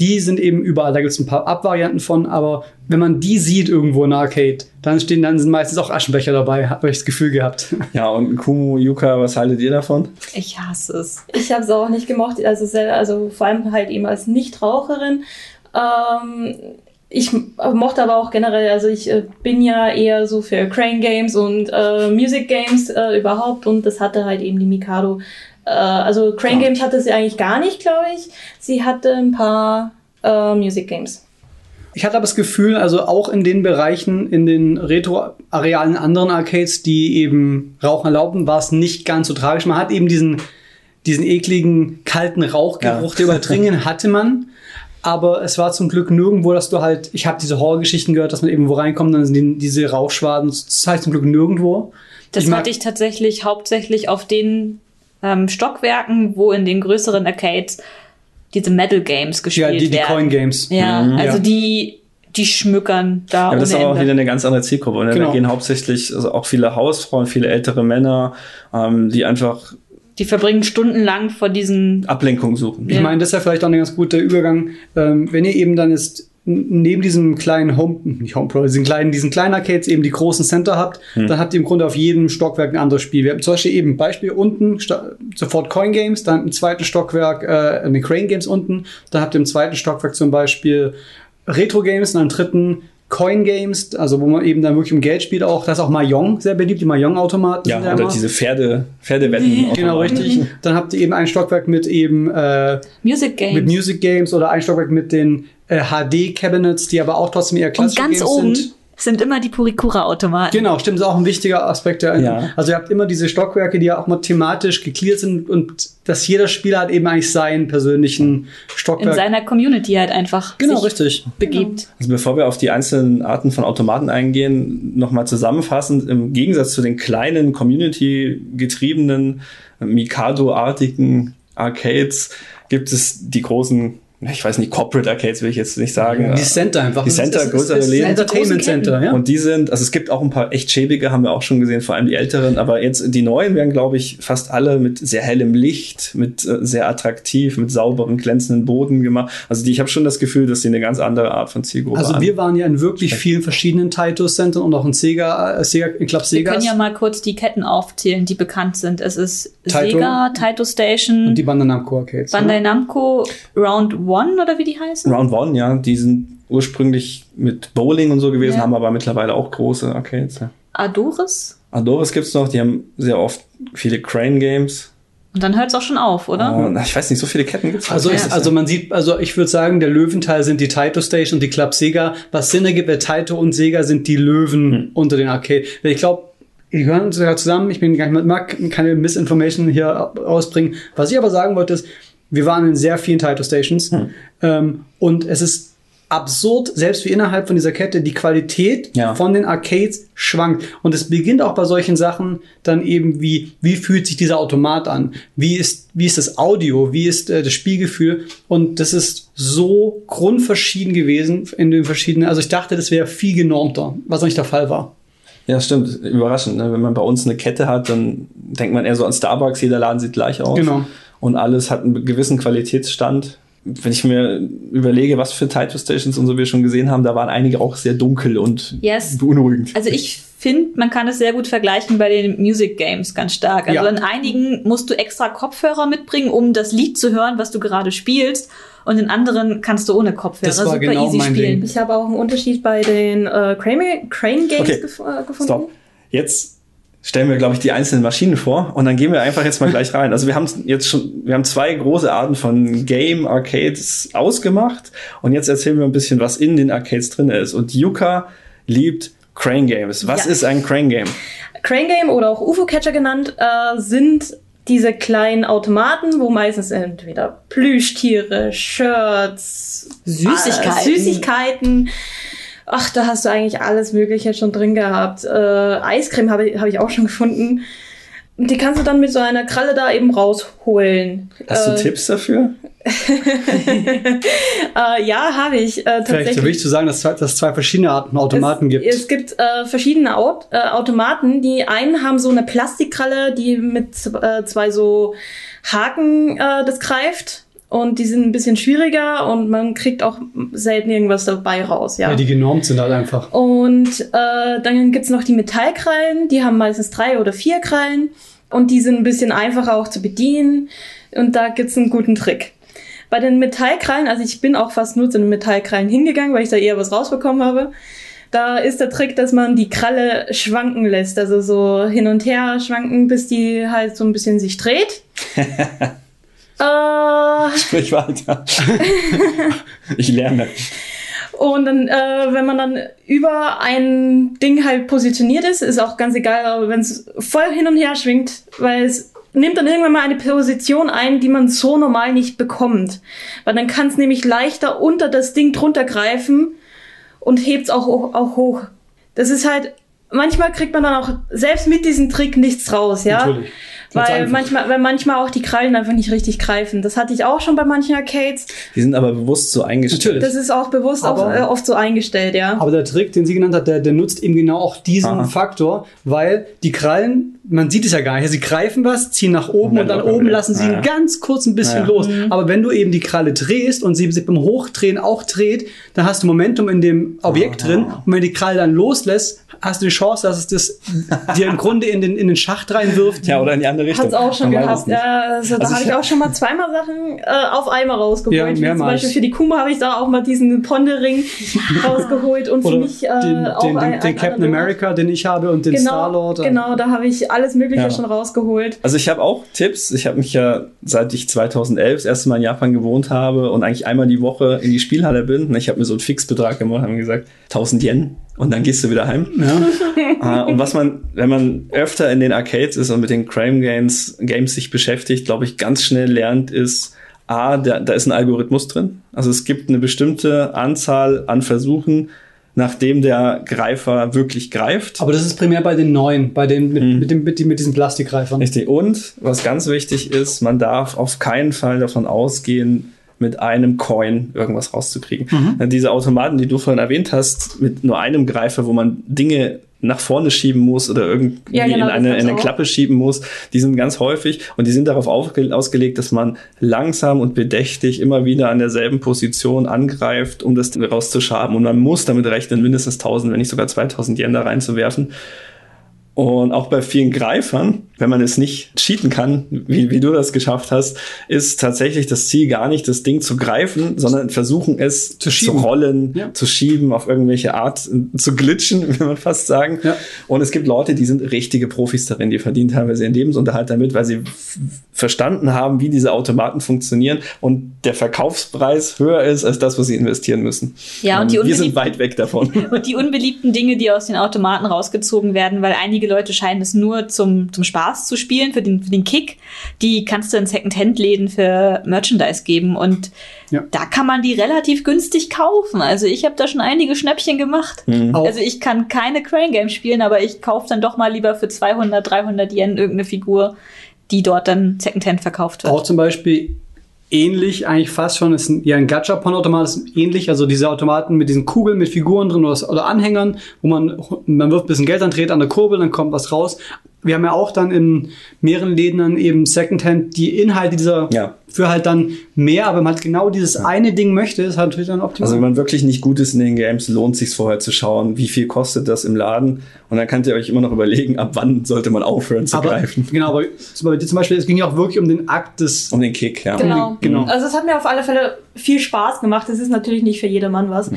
Die sind eben überall, da gibt es ein paar Abvarianten von, aber wenn man die sieht irgendwo in Arcade, dann stehen dann sind meistens auch Aschenbecher dabei, habe ich das Gefühl gehabt. Ja, und Kumu, Yuka, was haltet ihr davon? Ich hasse es. Ich habe es auch nicht gemocht, also, also vor allem halt eben als Nichtraucherin. Ähm, ich mochte aber auch generell, also ich äh, bin ja eher so für Crane Games und äh, Music Games äh, überhaupt und das hatte halt eben die Mikado. Äh, also Crane ja. Games hatte sie eigentlich gar nicht, glaube ich. Sie hatte ein paar äh, Music Games. ich hatte aber das Gefühl, also auch in den Bereichen, in den Retro-Arealen anderen Arcades, die eben Rauchen erlauben, war es nicht ganz so tragisch. Man hat eben diesen, diesen ekligen, kalten Rauchgeruch, Ja. der überdringen hatte man. Aber es war zum Glück nirgendwo, dass du halt, ich habe diese Horrorgeschichten gehört, dass man irgendwo reinkommt, dann sind die, diese Rauchschwaden. Das heißt zum Glück nirgendwo. Das Ich hatte ich tatsächlich hauptsächlich auf den ähm, Stockwerken, wo in den größeren Arcades diese Metal Games Ja, gespielt die, die werden. Coin Games. Ja, Mhm. also Ja. die, die schmückern da Ja, aber das ist aber auch wieder eine ganz andere Zielgruppe. Ne? Genau. Da gehen hauptsächlich also auch viele Hausfrauen, viele ältere Männer, ähm, die einfach Die verbringen stundenlang vor diesen Ablenkung suchen. Ich Ja. meine, das ist ja vielleicht auch ein ganz guter Übergang. Ähm, wenn ihr eben dann n- neben diesem kleinen Home, nicht Home Pro, diesen kleinen, diesen kleinen Arcades eben die großen Center habt, dann habt ihr im Grunde auf jedem Stockwerk ein anderes Spiel. Wir haben zum Beispiel eben Beispiel unten sofort Coin Games, dann im zweiten Stockwerk äh, eine Crane Games unten, dann habt ihr im zweiten Stockwerk zum Beispiel Retro Games und im dritten Coin Games, also wo man eben dann wirklich um Geld spielt auch. Da ist auch Mahjong sehr beliebt, die Mahjong-Automaten. Ja, oder immer. diese Pferde, Pferdewetten. Genau, richtig. Dann habt ihr eben ein Stockwerk mit eben äh, Music Games. mit Music Games oder ein Stockwerk mit den äh, HD-Cabinets, die aber auch trotzdem eher Und klassische ganz Games oben sind. Sind immer die Purikura-Automaten. Genau, stimmt, ist auch ein wichtiger Aspekt. Der, Ja. Also ihr habt immer diese Stockwerke, die ja auch mal thematisch geklärt sind und dass jeder Spieler hat eben eigentlich seinen persönlichen In Stockwerk. seiner Community halt einfach genau, sich richtig. begibt. Also bevor wir auf die einzelnen Arten von Automaten eingehen, nochmal zusammenfassend, im Gegensatz zu den kleinen, community-getriebenen, Mikado-artigen Arcades gibt es die großen, ich weiß nicht, Corporate Arcades will ich jetzt nicht sagen. Die Center einfach. Die Center, Das ist- größere ist Läden. Entertainment. Center, ja. Und die sind, also es gibt auch ein paar echt schäbige, haben wir auch schon gesehen, vor allem die älteren, aber jetzt die neuen werden, glaube ich, fast alle mit sehr hellem Licht, mit äh, sehr attraktiv, mit sauberen, glänzenden Boden gemacht. Also die, ich habe schon das Gefühl, dass die eine ganz andere Art von Zielgruppe Also wir waren ja in wirklich vielen verschiedenen Taito-Centern und auch in Sega, äh, Sega ich glaube Wir Sega können ja mal kurz die Ketten aufzählen, die bekannt sind. Es ist Taito. Sega, Taito Station, und die Bandai Namco Arcades. Bandai Namco, Round One oder wie die heißen? Round One, ja, die sind ursprünglich mit Bowling und so gewesen, Ja. haben aber mittlerweile auch große Arcades. Ja. Adoris? Adoris gibt's noch, die haben sehr oft viele Crane Games. Und dann hört es auch schon auf, oder? Und, ich weiß nicht, so viele Ketten gibt's Also, nicht. ist, also man sieht, also ich würde sagen, der Löwenteil sind die Taito Station und die Club Sega. Was Sinn ergibt, weil Taito und Sega sind die Löwen unter den Arcade. Weil ich glaube, die gehören sogar zusammen. Ich bin gar nicht, mag keine Misinformation hier rausbringen. Was ich aber sagen wollte ist, wir waren in sehr vielen Taito Stations ähm, und es ist absurd, selbst wie innerhalb von dieser Kette, die Qualität Ja. von den Arcades schwankt. Und es beginnt auch bei solchen Sachen dann eben wie, wie fühlt sich dieser Automat an? Wie ist, wie ist das Audio? Wie ist äh, das Spielgefühl? Und das ist so grundverschieden gewesen in den verschiedenen, also ich dachte, das wäre viel genormter, was nicht der Fall war. Ja, stimmt. Überraschend. Ne? Wenn man bei uns eine Kette hat, dann denkt man eher so an Starbucks, jeder Laden sieht gleich aus. Genau. Und alles hat einen gewissen Qualitätsstand. Wenn ich mir überlege, was für Taito Stations und so wir schon gesehen haben, da waren einige auch sehr dunkel und Yes. beunruhigend. Also ich finde, man kann es sehr gut vergleichen bei den Music Games ganz stark. Also Ja. in einigen musst du extra Kopfhörer mitbringen, um das Lied zu hören, was du gerade spielst. Und in anderen kannst du ohne Kopfhörer Das war super genau easy mein spielen. Ding. Ich habe auch einen Unterschied bei den äh, Crane, Crane Games Okay. gef äh, gefunden. Stopp. Jetzt stellen wir, glaube ich, die einzelnen Maschinen vor und dann gehen wir einfach jetzt mal gleich rein. Also wir haben jetzt schon, wir haben zwei große Arten von Game Arcades ausgemacht und jetzt erzählen wir ein bisschen, was in den Arcades drin ist. Und Yuka liebt Crane Games. Was Ja. ist ein Crane Game? Crane Game oder auch UFO-Catcher genannt, äh, sind diese kleinen Automaten, wo meistens entweder Plüschtiere, Shirts, Süßigkeiten. äh, Süßigkeiten. Ach, da hast du eigentlich alles Mögliche schon drin gehabt. Äh, Eiscreme habe ich, hab ich auch schon gefunden. Und die kannst du dann mit so einer Kralle da eben rausholen. Hast du äh, Tipps dafür? Äh, ja, habe ich. Äh, Vielleicht so wichtig zu sagen, dass, es zwei verschiedene Arten von Automaten es, gibt. Es gibt äh, verschiedene Aut äh, Automaten. Die einen haben so eine Plastikkralle, die mit äh, zwei so Haken das greift. Und die sind ein bisschen schwieriger und man kriegt auch selten irgendwas dabei raus, ja. ja, die genormt sind halt einfach. Und äh, dann gibt's noch die Metallkrallen, die haben meistens drei oder vier Krallen und die sind ein bisschen einfacher auch zu bedienen und da gibt's einen guten Trick. Bei den Metallkrallen, also ich bin auch fast nur zu den Metallkrallen hingegangen, weil ich da eher was rausbekommen habe. Da ist der Trick, dass man die Kralle schwanken lässt, also so hin und her schwanken, bis die halt so ein bisschen sich dreht. äh, Sprich weiter. ich lerne. Und dann, äh, wenn man dann über ein Ding halt positioniert ist, ist auch ganz egal, wenn es voll hin und her schwingt, weil es nimmt dann irgendwann mal eine Position ein, die man so normal nicht bekommt. Weil dann kann es nämlich leichter unter das Ding drunter greifen und hebt es auch, auch hoch. Das ist halt, manchmal kriegt man dann auch selbst mit diesem Trick nichts raus, ja. Natürlich. Weil manchmal, weil manchmal auch die Krallen einfach nicht richtig greifen. Das hatte ich auch schon bei manchen Arcades. Die sind aber bewusst so eingestellt. Natürlich. Das ist auch bewusst auch, Aber- äh, oft so eingestellt, ja. Aber der Trick, den sie genannt hat, der, der nutzt eben genau auch diesen Aha. Faktor, weil die Krallen, man sieht es ja gar nicht, sie greifen was, ziehen nach oben Und und dann dann locker oben wieder. lassen sie Ja, ihn ganz kurz ein bisschen Ja. los. Mhm. Aber wenn du eben die Kralle drehst und sie sich beim Hochdrehen auch dreht, dann hast du Momentum in dem Objekt drin. Und wenn die Kralle dann loslässt, hast du die Chance, dass es das dir im Grunde in den, in den Schacht reinwirft. Ja, oder in die andere Richtung. Hat's auch schon Man gehabt. es. Ja, also, da Also habe ich auch schon mal zweimal Sachen äh, auf einmal rausgeholt. Ja, Wie zum mehrmals. Beispiel für die Kuma habe ich da auch mal diesen Pondering rausgeholt und für mich äh, den, auch den, den, ein, den Captain America, den ich habe, und den Genau, Star-Lord. genau, da habe ich alles Mögliche Ja. schon rausgeholt. Also ich habe auch Tipps. Ich habe mich ja, seit ich 2011 das erste Mal in Japan gewohnt habe und eigentlich einmal die Woche in die Spielhalle bin, ne, ich habe mir so einen Fixbetrag gemacht, haben gesagt 1000 Yen und dann gehst du wieder heim. Ja. Äh, und was man, wenn man öfter in den Arcades ist und mit den Crime Games, Games sich beschäftigt, glaube ich, ganz schnell lernt, ist, A, da, da ist ein Algorithmus drin. Also es gibt eine bestimmte Anzahl an Versuchen, nachdem der Greifer wirklich greift. Aber das ist primär bei den neuen, bei den mit, Mhm. mit, dem, mit, mit diesen Plastikreifern. Richtig. Und was ganz wichtig ist, man darf auf keinen Fall davon ausgehen, mit einem Coin irgendwas rauszukriegen. Ja, Diese Automaten, die du vorhin erwähnt hast, mit nur einem Greifer, wo man Dinge nach vorne schieben muss oder irgendwie Ja, genau, in eine, in eine. Klappe schieben muss, die sind ganz häufig und die sind darauf ausgelegt, dass man langsam und bedächtig immer wieder an derselben Position angreift, um das rauszuschaben. Und man muss damit rechnen, mindestens 1000, wenn nicht sogar 2000 Yen da reinzuwerfen. Und auch bei vielen Greifern, wenn man es nicht cheaten kann, wie, wie du das geschafft hast, ist tatsächlich das Ziel gar nicht, das Ding zu greifen, sondern versuchen es zu, schieben. rollen, Ja. zu schieben, auf irgendwelche Art äh, zu glitschen, will man fast sagen. Ja. Und es gibt Leute, die sind richtige Profis darin, die verdienen teilweise ihren Lebensunterhalt damit, weil sie verstanden haben, wie diese Automaten funktionieren und der Verkaufspreis höher ist als das, was sie investieren müssen. Ja, und die wir sind unbeliebten- weit weg davon. Und die unbeliebten Dinge, die aus den Automaten rausgezogen werden, weil einige Leute scheinen es nur zum, zum Spaß zu spielen, für den, für den Kick, die kannst du in Second-Hand-Läden für Merchandise geben. Und Ja. da kann man die relativ günstig kaufen. Also ich habe da schon einige Schnäppchen gemacht. Auch- Also ich kann keine Crane Games spielen, aber ich kaufe dann doch mal lieber für 200, 300 Yen irgendeine Figur, die dort dann Second-Hand verkauft wird. Auch zum Beispiel ähnlich, eigentlich fast schon, ist ein, ja ein Gachapon-Automat ist ähnlich, also diese Automaten mit diesen Kugeln mit Figuren drin oder, oder Anhängern, wo man, man wirft ein bisschen Geld an, dreht an der Kurbel, dann kommt was raus. Wir haben ja auch dann in mehreren Läden dann eben Secondhand die Inhalte dieser Ja. für halt dann mehr, aber wenn man halt genau dieses eine Ding möchte, ist halt natürlich dann optimal. Also wenn man wirklich nicht gut ist in den Games, lohnt sich vorher zu schauen, wie viel kostet das im Laden. Und dann könnt ihr euch immer noch überlegen, ab wann sollte man aufhören zu aber, greifen. genau, aber zum Beispiel, es ging ja auch wirklich um den Akt des Um den Kick, ja. Genau. Genau. Also es hat mir auf alle Fälle viel Spaß gemacht. Es ist natürlich nicht für jedermann was.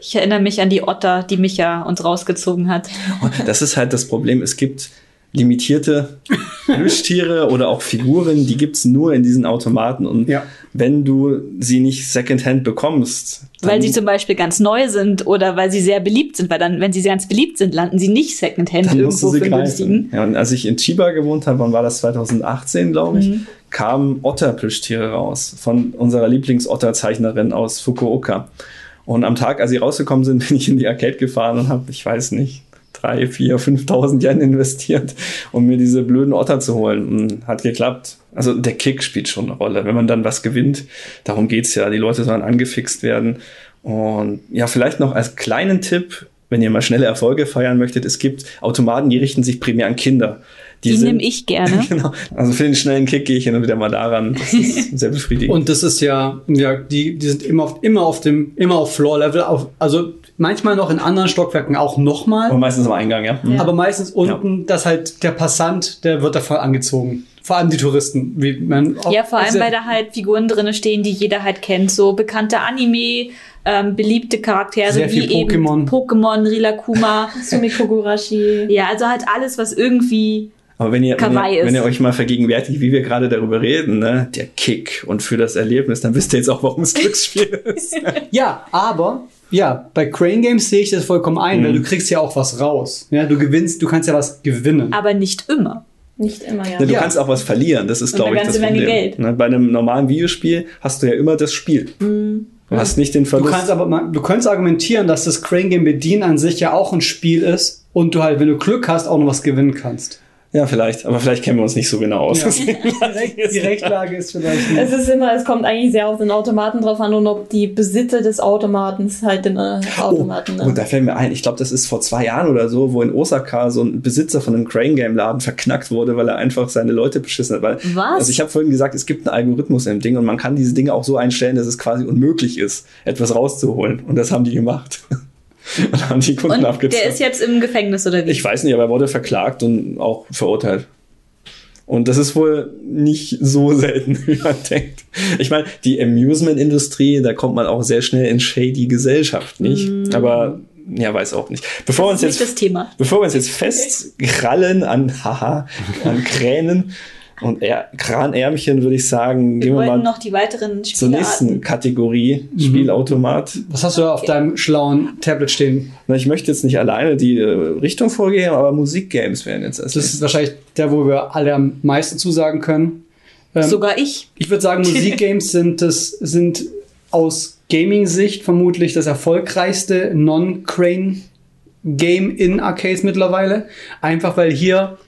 Ich erinnere mich an die Otter, die Micha uns rausgezogen hat. Und das ist halt das Problem. Es gibt limitierte Plüschtiere oder auch Figuren, die gibt's nur in diesen Automaten. Und Ja. wenn du sie nicht secondhand bekommst, Weil sie zum Beispiel ganz neu sind oder weil sie sehr beliebt sind, weil dann, wenn sie ganz beliebt sind, landen sie nicht Secondhand dann irgendwo für günstigen. Ja, und als ich in Chiba gewohnt habe, wann war das 2018, glaube ich, Mhm. kamen Otterplüschtiere raus von unserer Lieblingsotterzeichnerin aus Fukuoka. Und am Tag, als sie rausgekommen sind, bin ich in die Arcade gefahren und habe, ich weiß nicht, drei, vier, 5.000 Yen investiert, um mir diese blöden Otter zu holen. Und hat geklappt. Also der Kick spielt schon eine Rolle. Wenn man dann was gewinnt, darum geht's ja. Die Leute sollen angefixt werden. Und ja, vielleicht noch als kleinen Tipp, wenn ihr mal schnelle Erfolge feiern möchtet, es gibt Automaten, die richten sich primär an Kinder. Die sind- nehme ich gerne. genau. Also für den schnellen Kick gehe ich hin und wieder mal daran. Das ist sehr befriedigend. Und das ist ja, ja, die, die sind immer auf, immer auf dem, immer auf Floor-Level, auf, also manchmal noch in anderen Stockwerken auch nochmal, Aber meistens am Eingang, ja. Mhm. aber meistens unten, dass halt der Passant, der wird davon angezogen. Vor allem die Touristen, wie man auch- Ja, vor allem, weil da halt Figuren drinne stehen, die jeder halt kennt. So bekannte Anime, ähm, beliebte Charaktere Sehr wie Pokémon. Pokémon, Rilakuma. Sumiko Gurashi. ja, also halt alles, was irgendwie Aber wenn ihr, wenn ihr, wenn ihr euch mal vergegenwärtigt, wie wir gerade darüber reden, ne, der Kick und für das Erlebnis, dann wisst ihr jetzt auch, warum es Glücksspiel ist. Ja, aber ja, bei Crane Games sehe ich das vollkommen ein, Mhm. weil du kriegst ja auch was raus. Ja, du gewinnst, du kannst ja was gewinnen. Aber nicht immer. Nicht immer, ja. Ja, du Ja. kannst auch was verlieren, das ist, glaube ich, das Menge Problem. Geld. Ne, Bei einem normalen Videospiel hast du ja immer das Spiel. Mhm. Du hast nicht den Du Verlust. kannst aber du könntest argumentieren, dass das Crane Game Bedienen an sich ja auch ein Spiel ist und du halt, wenn du Glück hast, auch noch was gewinnen kannst. Ja, vielleicht, aber vielleicht kennen wir uns nicht so genau aus. Ja. Die Rechtlage ist vielleicht. Es ist immer, es kommt eigentlich sehr auf den Automaten drauf an und ob die Besitzer des Automatens halt den äh, Automaten. Oh, ne? da fällt mir ein, ich glaube, das ist vor zwei Jahren oder so, wo in Osaka so ein Besitzer von einem Crane Game Laden verknackt wurde, weil er einfach seine Leute beschissen hat. Weil, Was? Also ich habe vorhin gesagt, es gibt einen Algorithmus im Ding und man kann diese Dinge auch so einstellen, dass es quasi unmöglich ist, etwas rauszuholen. Und das haben die gemacht. und haben die Kunden Und abgezogen. der ist jetzt im Gefängnis oder wie? Ich weiß nicht, aber er wurde verklagt und auch verurteilt. Und das ist wohl nicht so selten, wie man denkt. Ich meine, die Amusement-Industrie, da kommt man auch sehr schnell in shady Gesellschaft, nicht? Aber ja, weiß auch nicht. Bevor wir uns jetzt, das Thema. bevor wir uns jetzt festkrallen an, haha, an Kränen und er Kranärmchen, würde ich sagen, Wir gehen wir mal noch die weiteren zur nächsten. Kategorie, Spielautomat. Was hast du auf deinem schlauen Tablet stehen? Na, ich möchte jetzt nicht alleine die äh, Richtung vorgeben, aber Musikgames werden jetzt erst. Das ist wahrscheinlich der, wo wir alle am meisten zusagen können. Ähm, Sogar ich. Ich würde sagen, Musikgames sind das sind aus Gaming-Sicht vermutlich das erfolgreichste Non-Crane-Game in Arcades mittlerweile. Einfach weil hier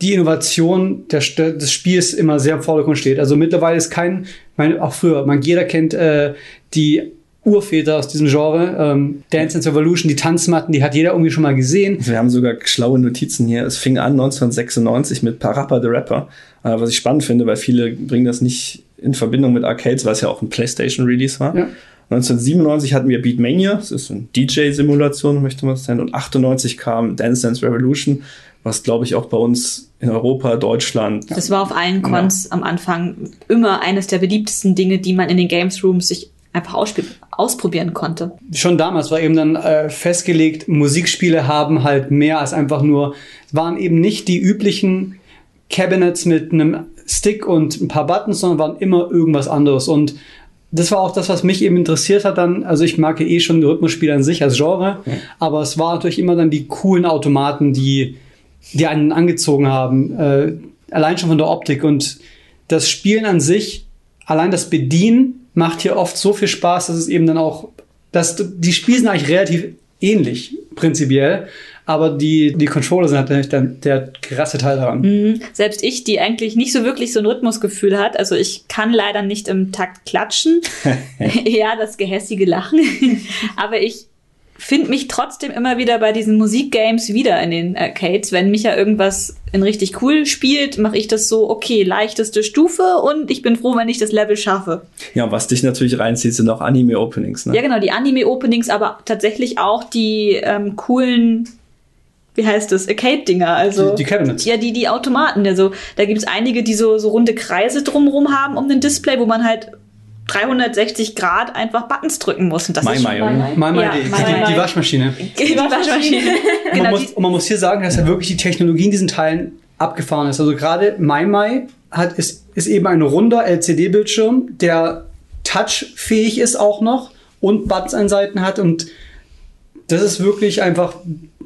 die Innovation der, des Spiels immer sehr im Vordergrund steht. Also mittlerweile ist kein, ich meine, auch früher, man jeder kennt äh, die Urväter aus diesem Genre, ähm, Dance Dance Revolution, die Tanzmatten, die hat jeder irgendwie schon mal gesehen. Wir haben sogar schlaue Notizen hier. Es fing an 1996 mit Parappa the Rapper, äh, was ich spannend finde, weil viele bringen das nicht in Verbindung mit Arcades, weil es ja auch ein PlayStation-Release war. Ja. 1997 hatten wir Beatmania, das ist eine DJ-Simulation, möchte man es nennen, und 98 kam Dance Dance Revolution, was glaube ich auch bei uns in Europa, Deutschland, Das war auf allen Cons am Anfang immer eines der beliebtesten Dinge, die man in den Games Rooms sich einfach ausprobieren konnte. schon damals war eben dann äh, festgelegt, Musikspiele haben halt mehr als einfach nur, waren eben nicht die üblichen Cabinets mit einem Stick und ein paar Buttons, sondern waren immer irgendwas anderes. Und das war auch das, was mich eben interessiert hat dann. Also ich mag ja eh schon Rhythmusspiele an sich als Genre, aber es war natürlich immer dann die coolen Automaten, die, die einen angezogen haben. Äh, allein schon von der Optik und das Spielen an sich, allein das Bedienen macht hier oft so viel Spaß, dass es eben dann auch, dass die Spiele sind eigentlich relativ ähnlich, prinzipiell, aber die, die Controller sind natürlich dann der krasse Teil daran. Mhm. Selbst ich, die eigentlich nicht so wirklich so ein Rhythmusgefühl hat, also ich kann leider nicht im Takt klatschen. ja, das gehässige Lachen. Aber ich finde mich trotzdem immer wieder bei diesen Musikgames wieder in den Arcades. Wenn mich ja irgendwas in richtig cool spielt, mache ich das so, okay, leichteste Stufe und ich bin froh, wenn ich das Level schaffe. ja, was dich natürlich reinzieht, sind auch Anime-Openings, ne? Ja, genau, die Anime-Openings, aber tatsächlich auch die ähm, coolen, wie heißt das, Arcade-Dinger. Also, Die- die Cabinets. Ja, die, die Automaten. Also, da gibt's einige, die so, so runde Kreise drumrum haben um den Display, wo man halt 360 Grad einfach Buttons drücken muss. Und das Mai ist Mai, schon oder? Mal, mal Ja, die, die, die Waschmaschine. die Waschmaschine. Und, genau, man muss, die, und man muss hier sagen, dass ja wirklich die Technologie in diesen Teilen abgefahren ist. Also gerade MyMy hat, ist, ist eben ein runder LCD-Bildschirm, der touchfähig ist auch noch und Buttons an Seiten hat und das ist wirklich einfach,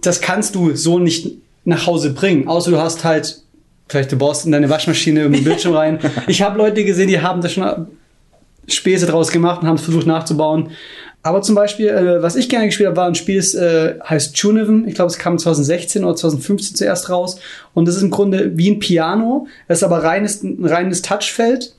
das kannst du so nicht nach Hause bringen. Außer du hast halt, vielleicht du baust in deine Waschmaschine irgendwie einen Bildschirm rein. Ich habe Leute gesehen, die haben da schon Späße draus gemacht und haben es versucht nachzubauen. Aber zum Beispiel, äh, was ich gerne gespielt habe, war ein Spiel, das äh, heißt Tuneven. Ich glaube, es kam 2016 oder 2015 zuerst raus. Und das ist im Grunde wie ein Piano. Es ist aber reines, ein reines Touchfeld.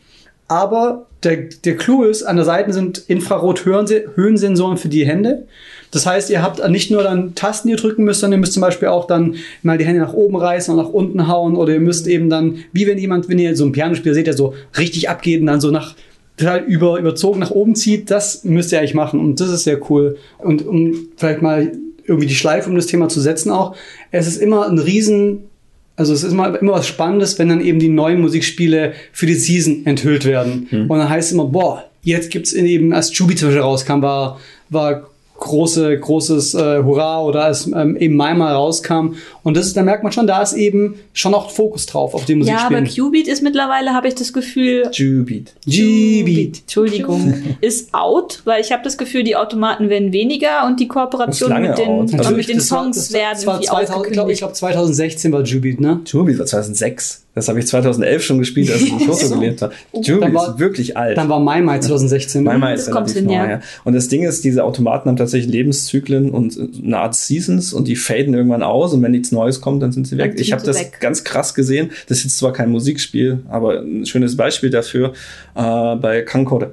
Aber der, der Clou ist, an der Seite sind Infrarot-Höhensensoren für die Hände. Das heißt, ihr habt nicht nur dann Tasten, die ihr drücken müsst, sondern ihr müsst zum Beispiel auch dann mal die Hände nach oben reißen und nach unten hauen. Oder ihr müsst eben dann, wie wenn jemand, wenn ihr so ein Pianospieler seht, der so richtig abgeht und dann so nach total über, überzogen nach oben zieht, das müsst ihr eigentlich machen. Und das ist sehr cool. Und um vielleicht mal irgendwie die Schleife um das Thema zu setzen auch, es ist immer ein riesen, also es ist immer, immer was Spannendes, wenn dann eben die neuen Musikspiele für die Season enthüllt werden. Und dann heißt es immer, boah, jetzt gibt's in eben, als Jubi zum Beispiel rauskam, war, war große, großes äh, Hurra oder als ähm, eben mal rauskam. Und das ist, da merkt man schon, da ist eben schon auch Fokus drauf auf die Musik. Ja, aber Qbeat ist mittlerweile, habe ich das Gefühl, Jubeat. G-Beat. Entschuldigung, ist out, weil ich habe das Gefühl, die Automaten werden weniger und die Kooperation mit den, out. mit Also den das war- Songs das war- werden das war irgendwie 2000, ich glaube, ich aufgekündigt. glaube 2016 war Jubeat, ne? Jubeat war 2006. Das habe ich 2011 schon gespielt, als ich in Toronto gelebt habe. Jubeat Dann war- ist wirklich alt. Dann war Mai, Mai 2016. ne? Manchmal das ist kommt relativ hin, ja. Und das Ding ist, diese Automaten haben tatsächlich Lebenszyklen und eine Art Seasons und die faden irgendwann aus und wenn nichts Neues kommt, dann sind sie weg. Ich habe das weg. ganz krass gesehen. Das ist jetzt zwar kein Musikspiel, aber ein schönes Beispiel dafür äh, bei Kankore.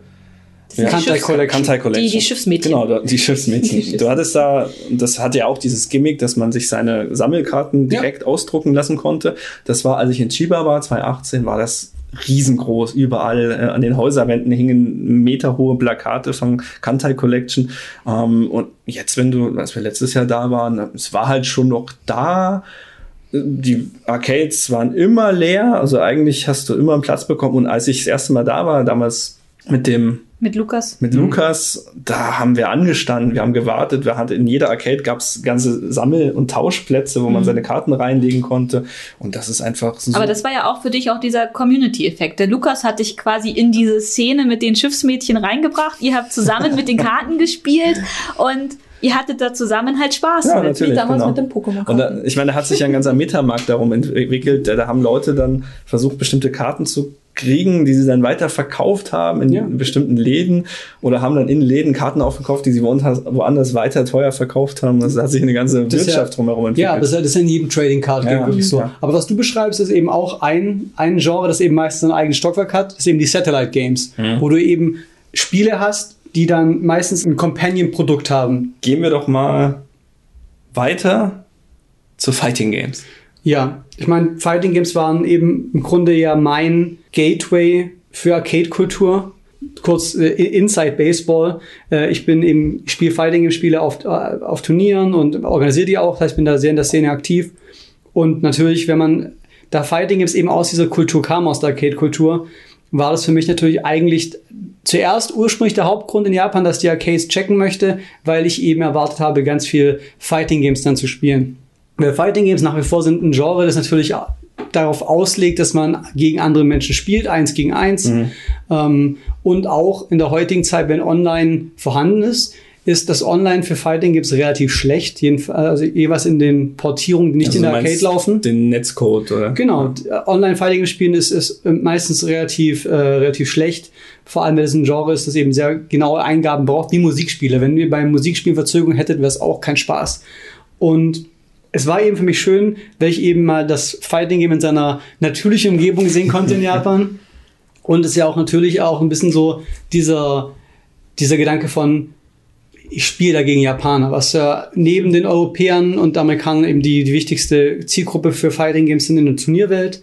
Sind die Kantai. Die- die Schiffsmädchen. Genau, du- die Schiffsmädchen. Du hattest da, das hatte ja auch dieses Gimmick, dass man sich seine Sammelkarten Ja. direkt ausdrucken lassen konnte. Das war, als ich in Chiba war, 2018, war das riesengroß. Überall äh, an den Häuserwänden hingen meterhohe Plakate von Kantai Collection. Ähm, und jetzt, wenn du, als wir letztes Jahr da waren, es war halt schon noch da. Die Arcades waren immer leer, also eigentlich hast du immer einen Platz bekommen. Und als ich das erste Mal da war, damals mit dem Mit Lukas. mit Lukas, da haben wir angestanden, wir haben gewartet, wir hatten in jeder Arcade gab es ganze Sammel- und Tauschplätze, wo man seine Karten reinlegen konnte. Und das ist einfach so. Aber das war ja auch für dich auch dieser Community-Effekt. Der Lukas hat dich quasi in diese Szene mit den Schiffsmädchen reingebracht. Ihr habt zusammen mit den Karten gespielt und ihr hattet da zusammen halt Spaß Ja, mit. natürlich. Wie damals genau. mit dem Pokémon. und da, ich meine, da hat sich ja ein ganzer Metamarkt darum entwickelt. Da, da haben Leute dann versucht, bestimmte Karten zu kriegen, die sie dann weiter verkauft haben in Ja. bestimmten Läden oder haben dann in Läden Karten aufgekauft, die sie woanders, woanders weiter teuer verkauft haben. Das hat sich eine ganze Das Wirtschaft ja- drumherum entwickelt. Ja, das ist ja- in jedem Trading Card Game Ja, wirklich so. Aber was du beschreibst, ist eben auch ein, ein Genre, das eben meistens ein eigenes Stockwerk hat, ist eben die Satellite Games, Mhm. wo du eben Spiele hast, die dann meistens ein Companion-Produkt haben. Gehen wir doch mal weiter zu Fighting Games. Ja, ich meine, Fighting Games waren eben im Grunde ja mein Gateway für Arcade-Kultur. Kurz äh, Inside Baseball. Äh, ich bin eben, ich spiele Fighting Games Spiele auf, äh, auf Turnieren und organisiere die auch. Das heißt, ich bin da sehr in der Szene aktiv. Und natürlich, wenn man da Fighting Games eben aus dieser Kultur kam, aus der Arcade-Kultur, war das für mich natürlich eigentlich zuerst ursprünglich der Hauptgrund in Japan, dass die Arcades checken möchte, weil ich eben erwartet habe, ganz viel Fighting Games dann zu spielen. Weil Fighting Games nach wie vor sind ein Genre, das natürlich darauf auslegt, dass man gegen andere Menschen spielt, eins gegen eins. Ähm, und auch in der heutigen Zeit, wenn online vorhanden ist, ist das Online für Fighting Games relativ schlecht. Jedenfalls, also jeweils in den Portierungen, die nicht Also in der Arcade laufen. Den Netzcode, oder? Genau, d- äh, Online-Fighting spielen ist, ist äh, meistens relativ, äh, relativ schlecht. Vor allem, weil es ein Genre ist, das eben sehr genaue Eingaben braucht, wie Musikspiele. Wenn ihr beim Musikspielen Verzögerung hättet, wäre es auch kein Spaß. Und es war eben für mich schön, weil ich eben mal das Fighting Game in seiner natürlichen Umgebung sehen konnte in Japan. Und es ist ja auch natürlich auch ein bisschen so dieser, dieser Gedanke von, ich spiele dagegen Japaner, was ja neben den Europäern und Amerikanern eben die, die wichtigste Zielgruppe für Fighting Games sind in der Turnierwelt.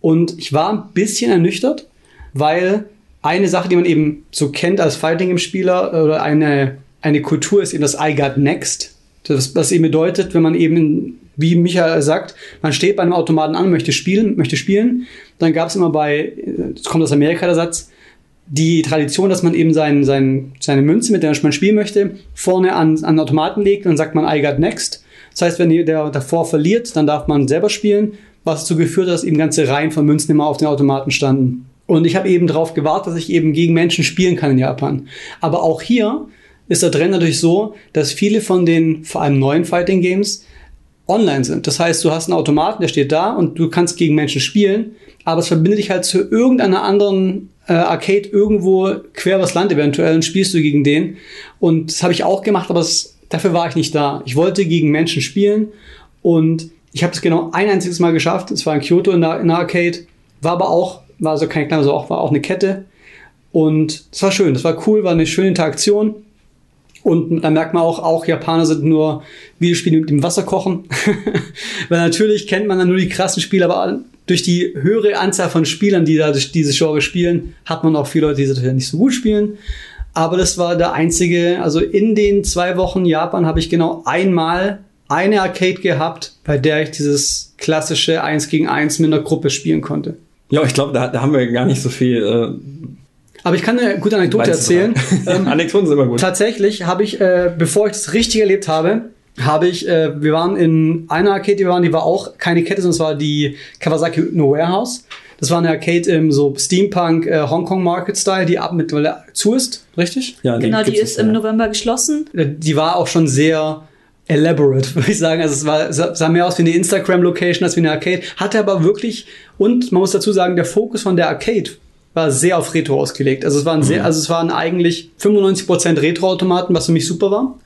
Und ich war ein bisschen ernüchtert, weil eine Sache, die man eben so kennt als Fighting Game Spieler oder eine, eine Kultur ist eben das I got next. Das, was eben bedeutet, wenn man eben, wie Michael sagt, man steht bei einem Automaten an, möchte spielen, möchte spielen, dann gab es immer bei, das kommt aus Amerika der Satz, die Tradition, dass man eben sein, sein, seine Münze, mit der man spielen möchte, vorne an, an den Automaten legt und dann sagt man I got next. Das heißt, wenn der davor verliert, dann darf man selber spielen, was dazu geführt hat, dass eben ganze Reihen von Münzen immer auf den Automaten standen. Und ich habe eben darauf gewartet, dass ich eben gegen Menschen spielen kann in Japan. Aber auch hier ist der Trend natürlich so, dass viele von den vor allem neuen Fighting Games online sind. Das heißt, du hast einen Automaten, der steht da und du kannst gegen Menschen spielen, aber es verbindet dich halt zu irgendeiner anderen äh, Arcade irgendwo quer übers Land eventuell und spielst du gegen den. Und das habe ich auch gemacht, aber es, dafür war ich nicht da. Ich wollte gegen Menschen spielen und ich habe es genau ein einziges Mal geschafft. Es war in Kyoto in der, in der Arcade, war aber auch, war also kein kleiner, so auch, war auch eine Kette. Und es war schön, das war cool, war eine schöne Interaktion. Und da merkt man auch, auch Japaner sind nur Videospiele mit dem Wasser kochen. Weil natürlich kennt man dann nur die krassen Spiele, aber durch die höhere Anzahl von Spielern, die da dieses Genre spielen, hat man auch viele Leute, die natürlich nicht so gut spielen. Aber das war der einzige, also in den zwei Wochen Japan habe ich genau einmal eine Arcade gehabt, bei der ich dieses klassische 1 gegen 1 mit einer Gruppe spielen konnte. Ja, ich glaube, da, da haben wir gar nicht so viel. Äh, Aber ich kann eine gute Anekdote erzählen. Ähm, Anekdoten sind immer gut. Tatsächlich habe ich, äh, bevor ich das richtig erlebt habe, habe ich, äh, wir waren in einer Arcade, die wir waren, die war auch keine Kette, sondern es war die Kawasaki No Warehouse. Das war eine Arcade im so Steampunk äh, Hongkong Market Style, die ab mittlerweile zu ist, richtig? Ja, Genau, die ist im mehr. November geschlossen. Äh, Die war auch schon sehr elaborate, würde ich sagen. Also es war, sah sah mehr aus wie eine Instagram-Location als wie eine Arcade. Hatte aber wirklich, und man muss dazu sagen, der Fokus von der Arcade war sehr auf Retro ausgelegt. Also es waren sehr, also es waren eigentlich 95% Retro-Automaten, was für mich super war.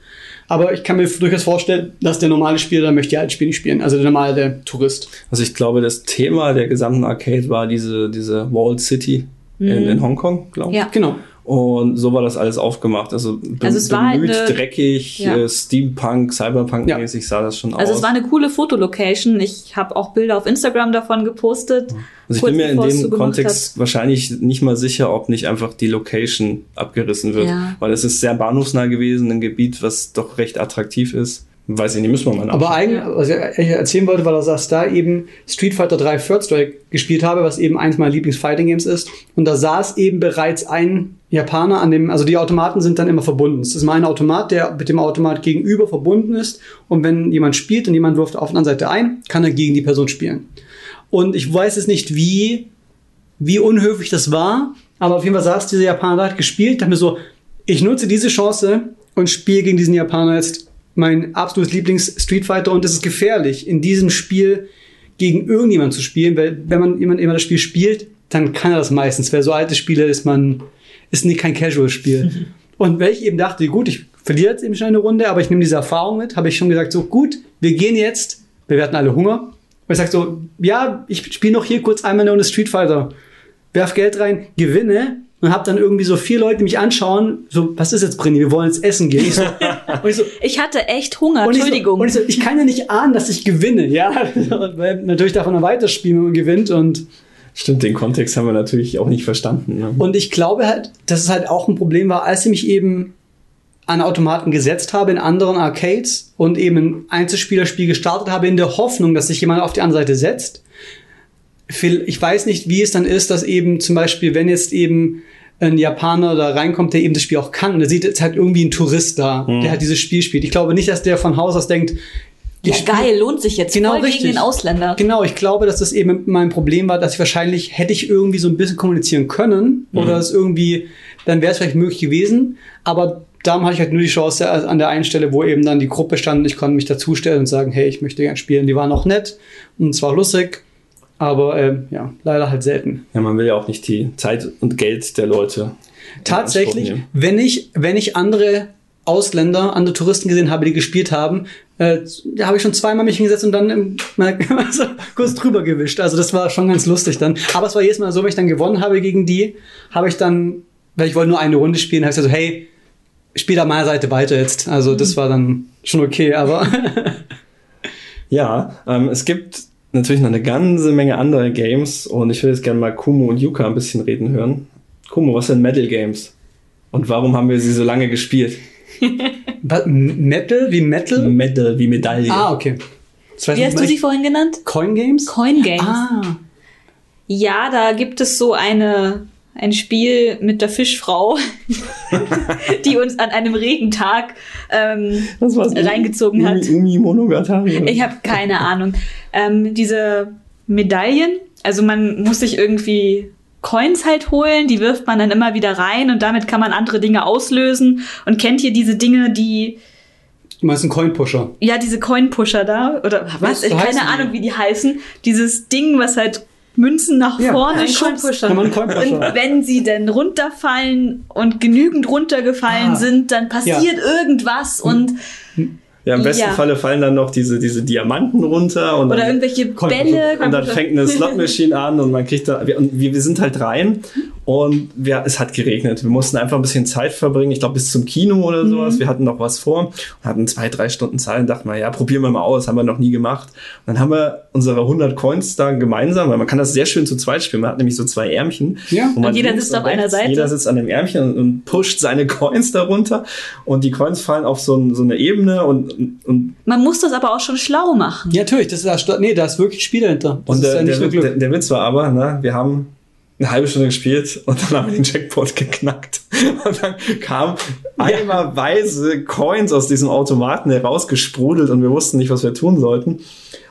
Aber ich kann mir durchaus vorstellen, dass der normale Spieler, da möchte ja halt Spiel nicht spielen. Also der normale Tourist. Also ich glaube, das Thema der gesamten Arcade war diese, diese Walled City in, in Hongkong, glaube ich. Ja. Genau. Und so war das alles aufgemacht. Also, be Also es war halt bemüht, eine- dreckig, Ja. äh, Steampunk, Cyberpunk-mäßig sah das schon Also aus. es war eine coole Fotolocation. Ich habe auch Bilder auf Instagram davon gepostet. also ich bin mir in dem Kontext wahrscheinlich nicht mal sicher, ob nicht einfach die Location abgerissen wird. Ja. Weil es ist sehr bahnhofsnah gewesen, ein Gebiet, was doch recht attraktiv ist. Weiß ich nicht, müssen wir mal Aber nachschauen. eigentlich, was ich erzählen wollte, war, dass da eben Street Fighter 3 Third Strike gespielt habe, was eben eins meiner Lieblings-Fighting-Games ist. Und da saß eben bereits ein Japaner an dem, also die Automaten sind dann immer verbunden. Es ist mein Automat, der mit dem Automat gegenüber verbunden ist. Und wenn jemand spielt und jemand wirft auf der anderen Seite ein, kann er gegen die Person spielen. Und ich weiß es nicht, wie, wie unhöflich das war, aber auf jeden Fall saß dieser Japaner da, hat gespielt, dachte mir so, ich nutze diese Chance und spiele gegen diesen Japaner jetzt mein absolutes Lieblings-Street Fighter und es ist gefährlich, in diesem Spiel gegen irgendjemand zu spielen, weil wenn man jemand immer das Spiel spielt, dann kann er das meistens. Wer so alte Spiele ist, man ist nicht kein Casual-Spiel. Und weil ich eben dachte, gut, ich verliere jetzt eben schnell eine Runde, aber ich nehme diese Erfahrung mit, habe ich schon gesagt, so gut, wir gehen jetzt, wir hatten alle Hunger. Und ich sage so, ja, ich spiele noch hier kurz einmal eine Runde Street Fighter, werf Geld rein, gewinne und habe dann irgendwie so vier Leute, die mich anschauen, so, was ist jetzt, Brinny, wir wollen jetzt essen gehen. Ich so, und ich so, Ich hatte echt Hunger, und Entschuldigung. Ich, so, und ich, so, ich kann ja nicht ahnen, dass ich gewinne, ja. Weil natürlich darf man dann weiterspielen, wenn man gewinnt. Und, Stimmt, den Kontext haben wir natürlich auch nicht verstanden. Ne? und ich glaube halt, dass es halt auch ein Problem war, als ich mich eben an Automaten gesetzt habe in anderen Arcades und eben ein Einzelspielerspiel gestartet habe, in der Hoffnung, dass sich jemand auf die andere Seite setzt. Ich weiß nicht, wie es dann ist, dass eben zum Beispiel, wenn jetzt eben ein Japaner da reinkommt, der eben das Spiel auch kann, und der sieht jetzt halt irgendwie einen Tourist da, der halt dieses Spiel spielt. Ich glaube nicht, dass der von Haus aus denkt, ja, geil, lohnt sich jetzt Genau voll richtig. gegen den Ausländer. Genau, ich glaube, dass das eben mein Problem war, dass ich wahrscheinlich hätte ich irgendwie so ein bisschen kommunizieren können oder es irgendwie, dann wäre es vielleicht möglich gewesen. Aber darum hatte ich halt nur die Chance an der einen Stelle, wo eben dann die Gruppe stand und ich konnte mich dazustellen und sagen, hey, ich möchte gerne spielen. Die waren auch nett und es war lustig, aber ähm, ja, leider halt selten. Ja, man will ja auch nicht die Zeit und Geld der Leute. Tatsächlich, wenn ich, wenn ich andere Ausländer, andere Touristen gesehen habe, die gespielt haben, äh, da habe ich schon zweimal mich hingesetzt und dann im, mal, so kurz drüber gewischt. Also das war schon ganz lustig dann. Aber es war jedes Mal so, wenn ich dann gewonnen habe gegen die, habe ich dann, weil ich wollte nur eine Runde spielen, habe ich gesagt so, hey, spiel da meiner Seite weiter jetzt. Also das war dann schon okay, aber Ja, ähm, es gibt natürlich noch eine ganze Menge andere Games und ich würde jetzt gerne mal Kumo und Yuka ein bisschen reden hören. Kumo, was sind Metal Games? Und warum haben wir sie so lange gespielt? Metal wie Metal? Metal wie Medaille. Ah, okay. Wie hast du sie vorhin genannt? Coin Games? Coin Games. Ah, Ja, da gibt es so eine, ein Spiel mit der Fischfrau, die uns an einem Regentag ähm, reingezogen hat. Umi, Umi Monogatari. oder? Ich habe keine Ahnung. Ähm, diese Medaillen, also man muss sich irgendwie Coins halt holen, die wirft man dann immer wieder rein und damit kann man andere Dinge auslösen. Und kennt ihr diese Dinge, die, du meinst einen Coin Pusher. ja, diese Coin-Pusher da? Oder was? so Ich keine. Ahnung, wie die heißen. Dieses Ding, was halt Münzen nach Ja, vorne schubst. Und wenn sie denn runterfallen und genügend runtergefallen Ah. sind, dann passiert irgendwas und Ja, im besten Ja. Falle fallen dann noch diese, diese Diamanten runter und oder dann, irgendwelche Bälle. und dann fängt eine Slot Machine an und man kriegt da, wir, und wir, wir sind halt rein und wir, es hat geregnet. Wir mussten einfach ein bisschen Zeit verbringen, ich glaube bis zum Kino oder Mhm. sowas. Wir hatten noch was vor und hatten zwei, drei Stunden Zeit und dachten mal, ja, probieren wir mal aus, haben wir noch nie gemacht. Und dann haben wir unsere 100 Coins da gemeinsam, weil man kann das sehr schön zu zweit spielen. Man hat nämlich so zwei Ärmchen. Ja. man Und jeder sitzt auf einer Seite. Jeder sitzt an dem Ärmchen und, und pusht seine Coins darunter und die Coins fallen auf so, ein, so eine Ebene und, und, und Man muss das aber auch schon schlau machen. Ja, natürlich, das ist, da, nee, da ist wirklich Spiel dahinter. Das Und ist der, ja nicht der, der, der Witz war aber, ne, wir haben eine halbe Stunde gespielt und dann haben wir den Jackpot geknackt. Und dann kam eimerweise Coins aus diesem Automaten herausgesprudelt und wir wussten nicht, was wir tun sollten.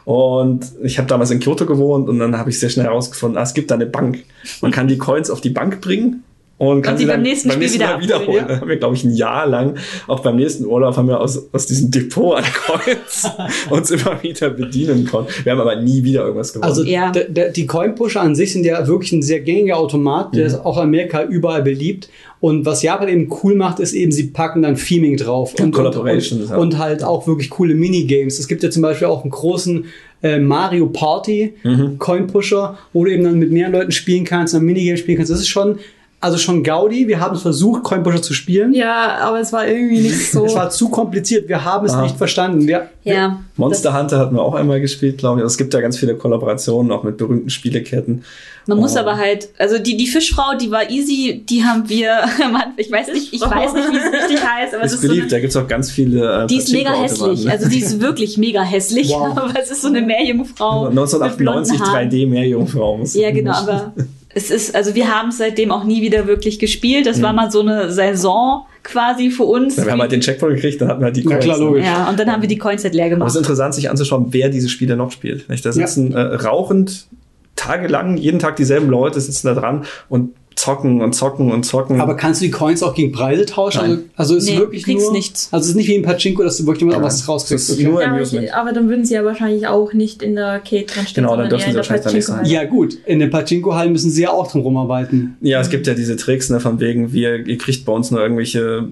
Und ich habe damals in Kyoto gewohnt und dann habe ich sehr schnell herausgefunden, ah, es gibt da eine Bank. Man kann die Coins auf die Bank bringen und kann die sie beim dann nächsten beim Spiel nächsten wieder Mal wiederholen. ja. Dann haben wir, glaube ich, ein Jahr lang, auch beim nächsten Urlaub, haben wir aus, aus diesem Depot an Coins uns immer wieder bedienen können. Wir haben aber nie wieder irgendwas gewonnen. Also Ja. der, der, die Coin-Pusher an sich sind ja wirklich ein sehr gängiger Automat, der ist auch in Amerika überall beliebt. Und was Japan eben cool macht, ist eben, sie packen dann Theming drauf. Und, Collaborations, und, ja. und halt auch wirklich coole Minigames. Es gibt ja zum Beispiel auch einen großen äh, Mario Party Mhm. Coin-Pusher, wo du eben dann mit mehreren Leuten spielen kannst, ein Minigame spielen kannst. Das ist schon, also schon Gaudi. Wir haben es versucht, Coin-Pusher zu spielen. Ja, aber es war irgendwie nicht so. Es war zu kompliziert. Wir haben es Ah. nicht verstanden. Wir, Ja. Monster Hunter hatten wir auch einmal gespielt, glaube ich. Also Es gibt ja ganz viele Kollaborationen, auch mit berühmten Spieleketten. Man muss Oh. aber halt, also die, die Fischfrau, die war easy, die haben wir, Mann, ich weiß nicht, ich weiß nicht, wie es richtig heißt, aber es ist ist so beliebt, eine, da gibt's auch ganz viele. Äh, die ist mega hässlich. ne? Also die ist wirklich mega hässlich, Wow. aber es ist so eine Meerjungfrau. mit 1998 blonden Haaren. 3D Meerjungfrau. muss- Ja, genau, aber es ist, also wir haben es seitdem auch nie wieder wirklich gespielt. Das war mal so eine Saison quasi für uns. Ja, wir haben halt den Checkpoint gekriegt, dann hatten wir halt die Na klar, ne? logisch. ja, und dann haben wir die Coins halt leer Aber es gemacht. ist interessant, sich anzuschauen, wer diese Spiele noch spielt. Nicht? Da sitzen äh, rauchend tagelang, jeden Tag dieselben Leute sitzen da dran und zocken und zocken und zocken. Aber kannst du die Coins auch gegen Preise tauschen? Nein. Also, also ist Nee, wirklich kriegst nur, nichts. Also es ist nicht wie ein Pachinko, dass du wirklich mal was Das rauskriegst. Okay. nur Ja, aber, Amusement. ich, aber dann würden sie ja wahrscheinlich auch nicht in der Arcade dran stehen. Genau, dann dürfen sie wahrscheinlich da nicht sein. Ja gut, in den Pachinko-Hallen müssen sie ja auch drum rumarbeiten. Ja, es gibt ja diese Tricks, ne, von wegen, wir, ihr kriegt bei uns nur irgendwelche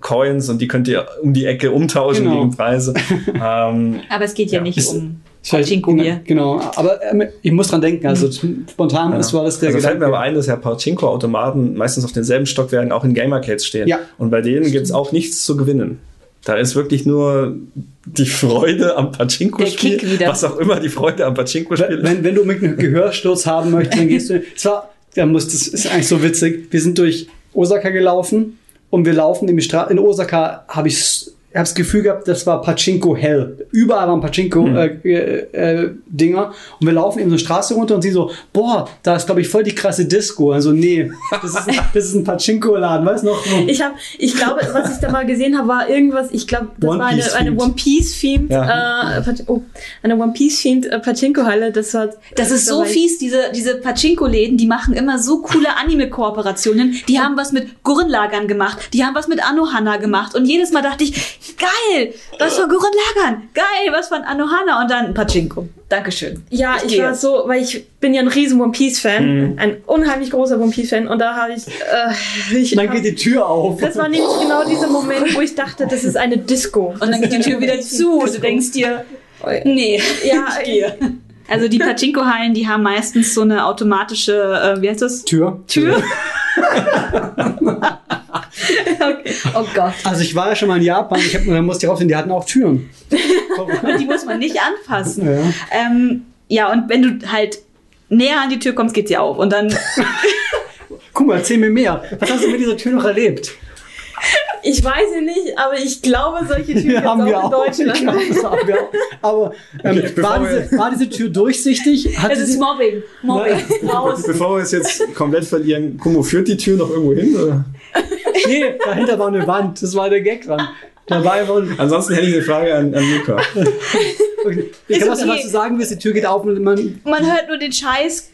Coins und die könnt ihr um die Ecke umtauschen Genau. gegen Preise. ähm, Aber es geht ja, Ja. nicht um Pachinko hier. Genau, aber ähm, ich muss dran denken, also spontan ist war das der also fällt mir Gedanke. aber ein, dass ja Pachinko-Automaten meistens auf denselben Stockwerken auch in Gamercades stehen. Ja. Und bei denen gibt's auch nichts zu gewinnen. Da ist wirklich nur die Freude am Pachinko-Spiel. Was auch immer die Freude am Pachinko-Spiel ist. wenn, wenn du mit einem Gehörsturz haben möchtest, dann gehst du. Zwar, da muss, das ist eigentlich so witzig. Wir sind durch Osaka gelaufen und wir laufen in die Straße. In Osaka habe ich ich habe das Gefühl gehabt, das war Pachinko Hell. Überall waren Pachinko Hm. äh, äh, äh, Dinger und wir laufen eben so eine Straße runter und sie so, boah, da ist glaube ich voll die krasse Disco. Also nee, das ist, das ist ein Pachinko Laden, weißt du noch? Ich habe, ich glaube, was ich da mal gesehen habe, war irgendwas, ich glaube, das One war eine, eine. One Piece themed, Ja. äh, oh, eine One Piece themed äh, Pachinko Halle. Das war, Das ist so fies, diese, diese Pachinko-Läden, die machen immer so coole Anime-Kooperationen. Die haben was mit Gurren-Lagern gemacht, die haben was mit Anohana gemacht. Und jedes Mal dachte ich, geil, was von Gurren-Lagern, geil, was von Anohana. Und dann Pachinko. Dankeschön. Ja, ich, gehe. war so, weil ich bin ja ein riesen One Piece Fan, Mhm. ein unheimlich großer One Piece Fan und da habe ich, äh, ich dann hab, geht die Tür auf. das war nämlich genau dieser Moment, wo ich dachte, das ist eine Disco. Und dann geht die Tür wieder zu und du denkst dir, nee, Ja, ich gehe. Also die Pachinko-Hallen, die haben meistens so eine automatische, äh, wie heißt das? Tür. Tür. okay. Oh Gott. Also ich war ja schon mal in Japan, ich hab, da musste ich rausfinden, die hatten auch Türen. Und die muss man nicht anfassen. Ja. Ähm, ja, und wenn du halt näher an die Tür kommst, geht sie auf. Und dann, Guck mal, erzähl mir mehr. Was hast du mit dieser Tür noch erlebt? ich weiß es nicht, aber ich glaube, solche Türen gibt's haben wir auch in auch. Deutschland. Haben wir auch. Aber ähm, Okay, war, diese, war diese Tür durchsichtig? Hat es sie, ist Mobbing. Mobbing. Raus. Bevor wir es jetzt komplett verlieren, Kumo, führt die Tür noch irgendwo hin? Oder? Nee, dahinter war eine Wand. Das war der Gag dran. Da war einfach ein, Ansonsten hätte ich eine Frage an, an Luca. okay. Ich kann was, okay. was du sagen willst, die Tür geht auf und man Man hört nur den Scheiß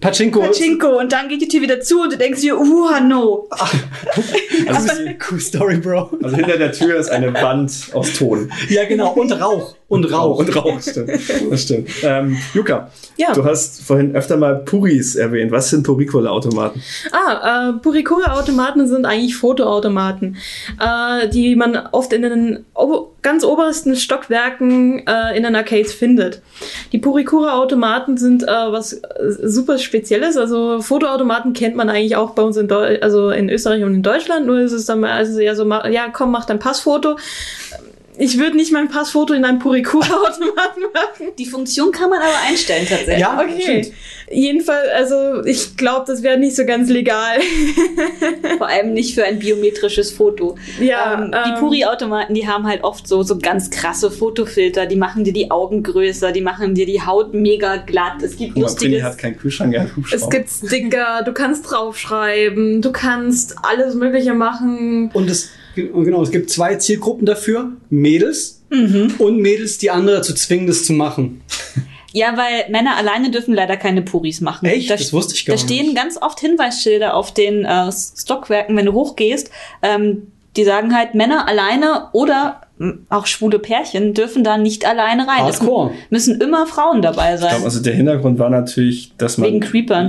Pachinko. Pachinko und dann geht die Tür wieder zu und du denkst dir, uh, no. Also, Cool Story, Bro. also hinter der Tür ist eine Wand aus Ton. Ja, genau. Und Rauch. Und Rauch. Und Rauch, stimmt. Das stimmt. Ähm, Luca, Ja. du hast vorhin öfter mal Puris erwähnt. Was sind Puricola-Automaten? Ah, äh, Purikura-Automaten sind eigentlich Fotoautomaten, äh, die man oft in den ganz obersten Stockwerken äh, in den Arcades findet. Die Purikura-Automaten sind äh, was äh, super Spezielles. Also Fotoautomaten kennt man eigentlich auch bei uns in, Deu also in Österreich und in Deutschland. Nur ist es dann also eher so, ja komm, mach dein Passfoto. Ich würde nicht mein Passfoto in einem Purikura-Automaten machen. Die Funktion kann man aber einstellen tatsächlich. Ja, Okay. stimmt. Jedenfalls, also ich glaube, das wäre nicht so ganz legal. Vor allem nicht für ein biometrisches Foto. Ja, ähm, die ähm, Puri-Automaten, die haben halt oft so, so ganz krasse Fotofilter. Die machen dir die Augen größer, die machen dir die Haut mega glatt. Es gibt lustiges. hat keinen Kühlschrank, hat Es gibt Sticker, du kannst draufschreiben, du kannst alles Mögliche machen. Und es, genau, es gibt zwei Zielgruppen dafür. Mädels Mhm. und Mädels, die andere dazu zwingen, das zu machen. Ja, weil Männer alleine dürfen leider keine Puris machen. Echt? Da, Das wusste ich gar Da stehen nicht. ganz oft Hinweisschilder auf den äh, Stockwerken, wenn du hochgehst. Ähm, die sagen halt, Männer alleine oder auch schwule Pärchen dürfen da nicht alleine rein. Es Hardcore. müssen immer Frauen dabei Ich sein. glaube, also der Hintergrund war natürlich, dass man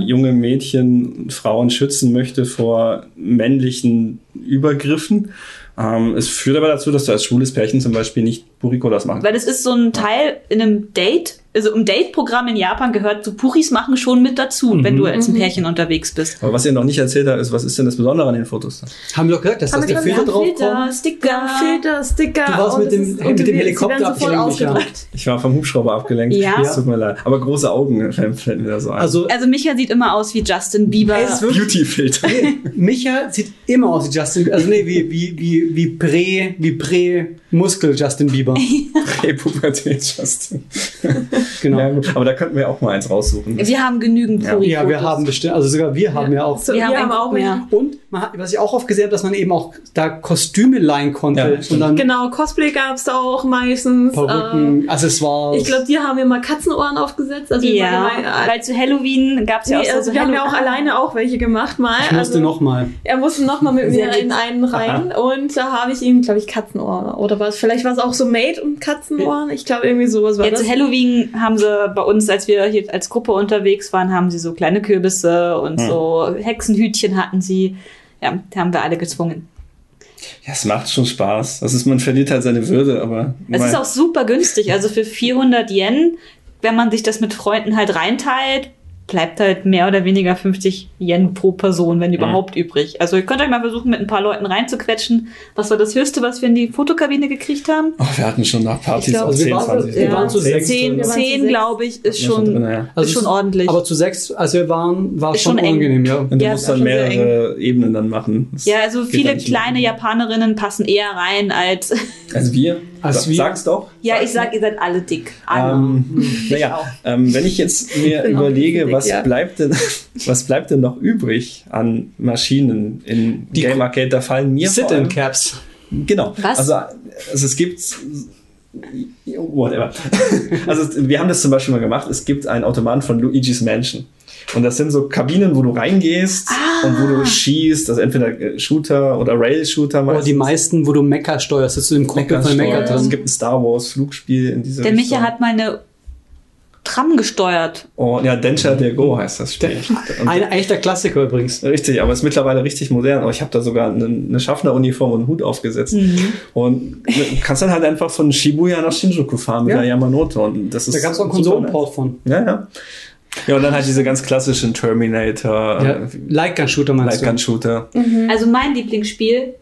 junge Mädchen, Frauen schützen möchte vor männlichen Übergriffen. Ähm, es führt aber dazu, dass du als schwules Pärchen zum Beispiel nicht Purikolas machen Weil das ist so ein Teil in einem Date, also im Date-Programm in Japan gehört so Puris machen schon mit dazu, wenn du als ein Pärchen unterwegs bist. Aber was ihr noch nicht erzählt habt, ist, was ist denn das Besondere an den Fotos? Haben wir doch gesagt, dass gesagt, Filter drauf kommt? Sticker. Filter, Sticker. Du warst und mit es dem- ist- mit dem Helikopter abgelenkt. Ich war vom Hubschrauber abgelenkt. Ja. Es tut mir leid. Aber große Augen fällt mir da so ein. Also, Also Micha sieht immer aus wie Justin Bieber. Er ist wirklich- Beauty-Filter. nee, Micha sieht immer aus wie Justin, also nee, wie, wie, wie, wie Prä, wie Prä-Muskel Justin Bieber. Präpubertät, Justin. Genau. Ja. Aber da könnten wir auch mal eins raussuchen. Wir haben genügend Ja. Puri-Fotos. Ja, wir haben bestimmt, also sogar wir haben ja auch. So, Wir wir, haben auch mehr. Und man hat, was ich auch oft gesehen habe, dass man eben auch da Kostüme leihen konnte Ja, und dann Genau, Cosplay gab es da auch meistens. Ähm, Perücken, Accessoires. ich glaube, die haben wir mal Katzenohren aufgesetzt. Also Ja, mal gemein- weil zu Halloween gab es ja Nee, auch so, also so wir haben ja auch alleine auch welche gemacht mal. ich musste also, noch mal. Er musste noch mal mit mir in einen rein und da habe ich ihm, glaube ich, Katzenohren. Oder was? Vielleicht war es auch so Made und Katzenohren. Ich glaube, irgendwie sowas war Ja, das. zu Halloween haben sie bei uns, als wir hier als Gruppe unterwegs waren, haben sie so kleine Kürbisse und Hm. so Hexenhütchen hatten sie. Ja, die haben wir alle gezwungen. Ja, es macht schon Spaß. Das ist, man verliert halt seine Würde, aber. Es ist auch super günstig. Also für 400 Yen, wenn man sich das mit Freunden halt reinteilt, bleibt halt mehr oder weniger 50 Yen pro Person, wenn überhaupt übrig. Also ihr könnt euch mal versuchen, mit ein paar Leuten reinzuquetschen. Was war das Höchste, was wir in die Fotokabine gekriegt haben? Oh, wir hatten schon nach Partys glaub, also wir 10, waren- 20. wir waren zu Zehn. sechs. Zehn, zehn glaube ich, ist schon schon, drin, ja. Also ist schon ordentlich. Aber zu sechs, als wir waren, war es schon schon unangenehm, ja. Und du Ja, musst dann mehrere Ebenen dann machen. Das ja, also viele kleine Japanerinnen passen eher rein als. Also wir? Als wir? Sag's doch. ja, ich sag, ihr seid alle dick. Alle. Ähm, naja, ähm, wenn ich jetzt mir überlege, dick, was ja. bleibt denn, was bleibt denn noch übrig an Maschinen in Die Game Arcade? Da fallen mir Sit-in-Caps. Genau. Was? Also, also es gibt whatever. Also wir haben das zum Beispiel mal gemacht. Es gibt einen Automaten von Luigi's Mansion. Und das sind so Kabinen, wo du reingehst und wo du schießt, also entweder äh, Shooter oder Rail-Shooter Oder meistens. die meisten, wo du Mecha steuerst, sitzt du im Cockpit von Mecha Mecha Es drin. gibt ein Star Wars Flugspiel in dieser Der Micha Richtung. hat mal eine Tram gesteuert. Oh, ja, Denture der Go heißt das Spiel. Ein echter Klassiker übrigens. Richtig, aber ist mittlerweile richtig modern. Aber ich habe da sogar eine, eine Schaffneruniform und einen Hut aufgesetzt. Mhm. Und du kannst dann halt einfach von Shibuya nach Shinjuku fahren mit Ja. der Yamanote. Und das ist Da gab es auch einen Konsolenport von. Ja, ja. Ja, und dann halt diese ganz klassischen Terminator, Ja, äh, Lightgun-Shooter meinst? Lightgun-Shooter, Also mein Lieblingsspiel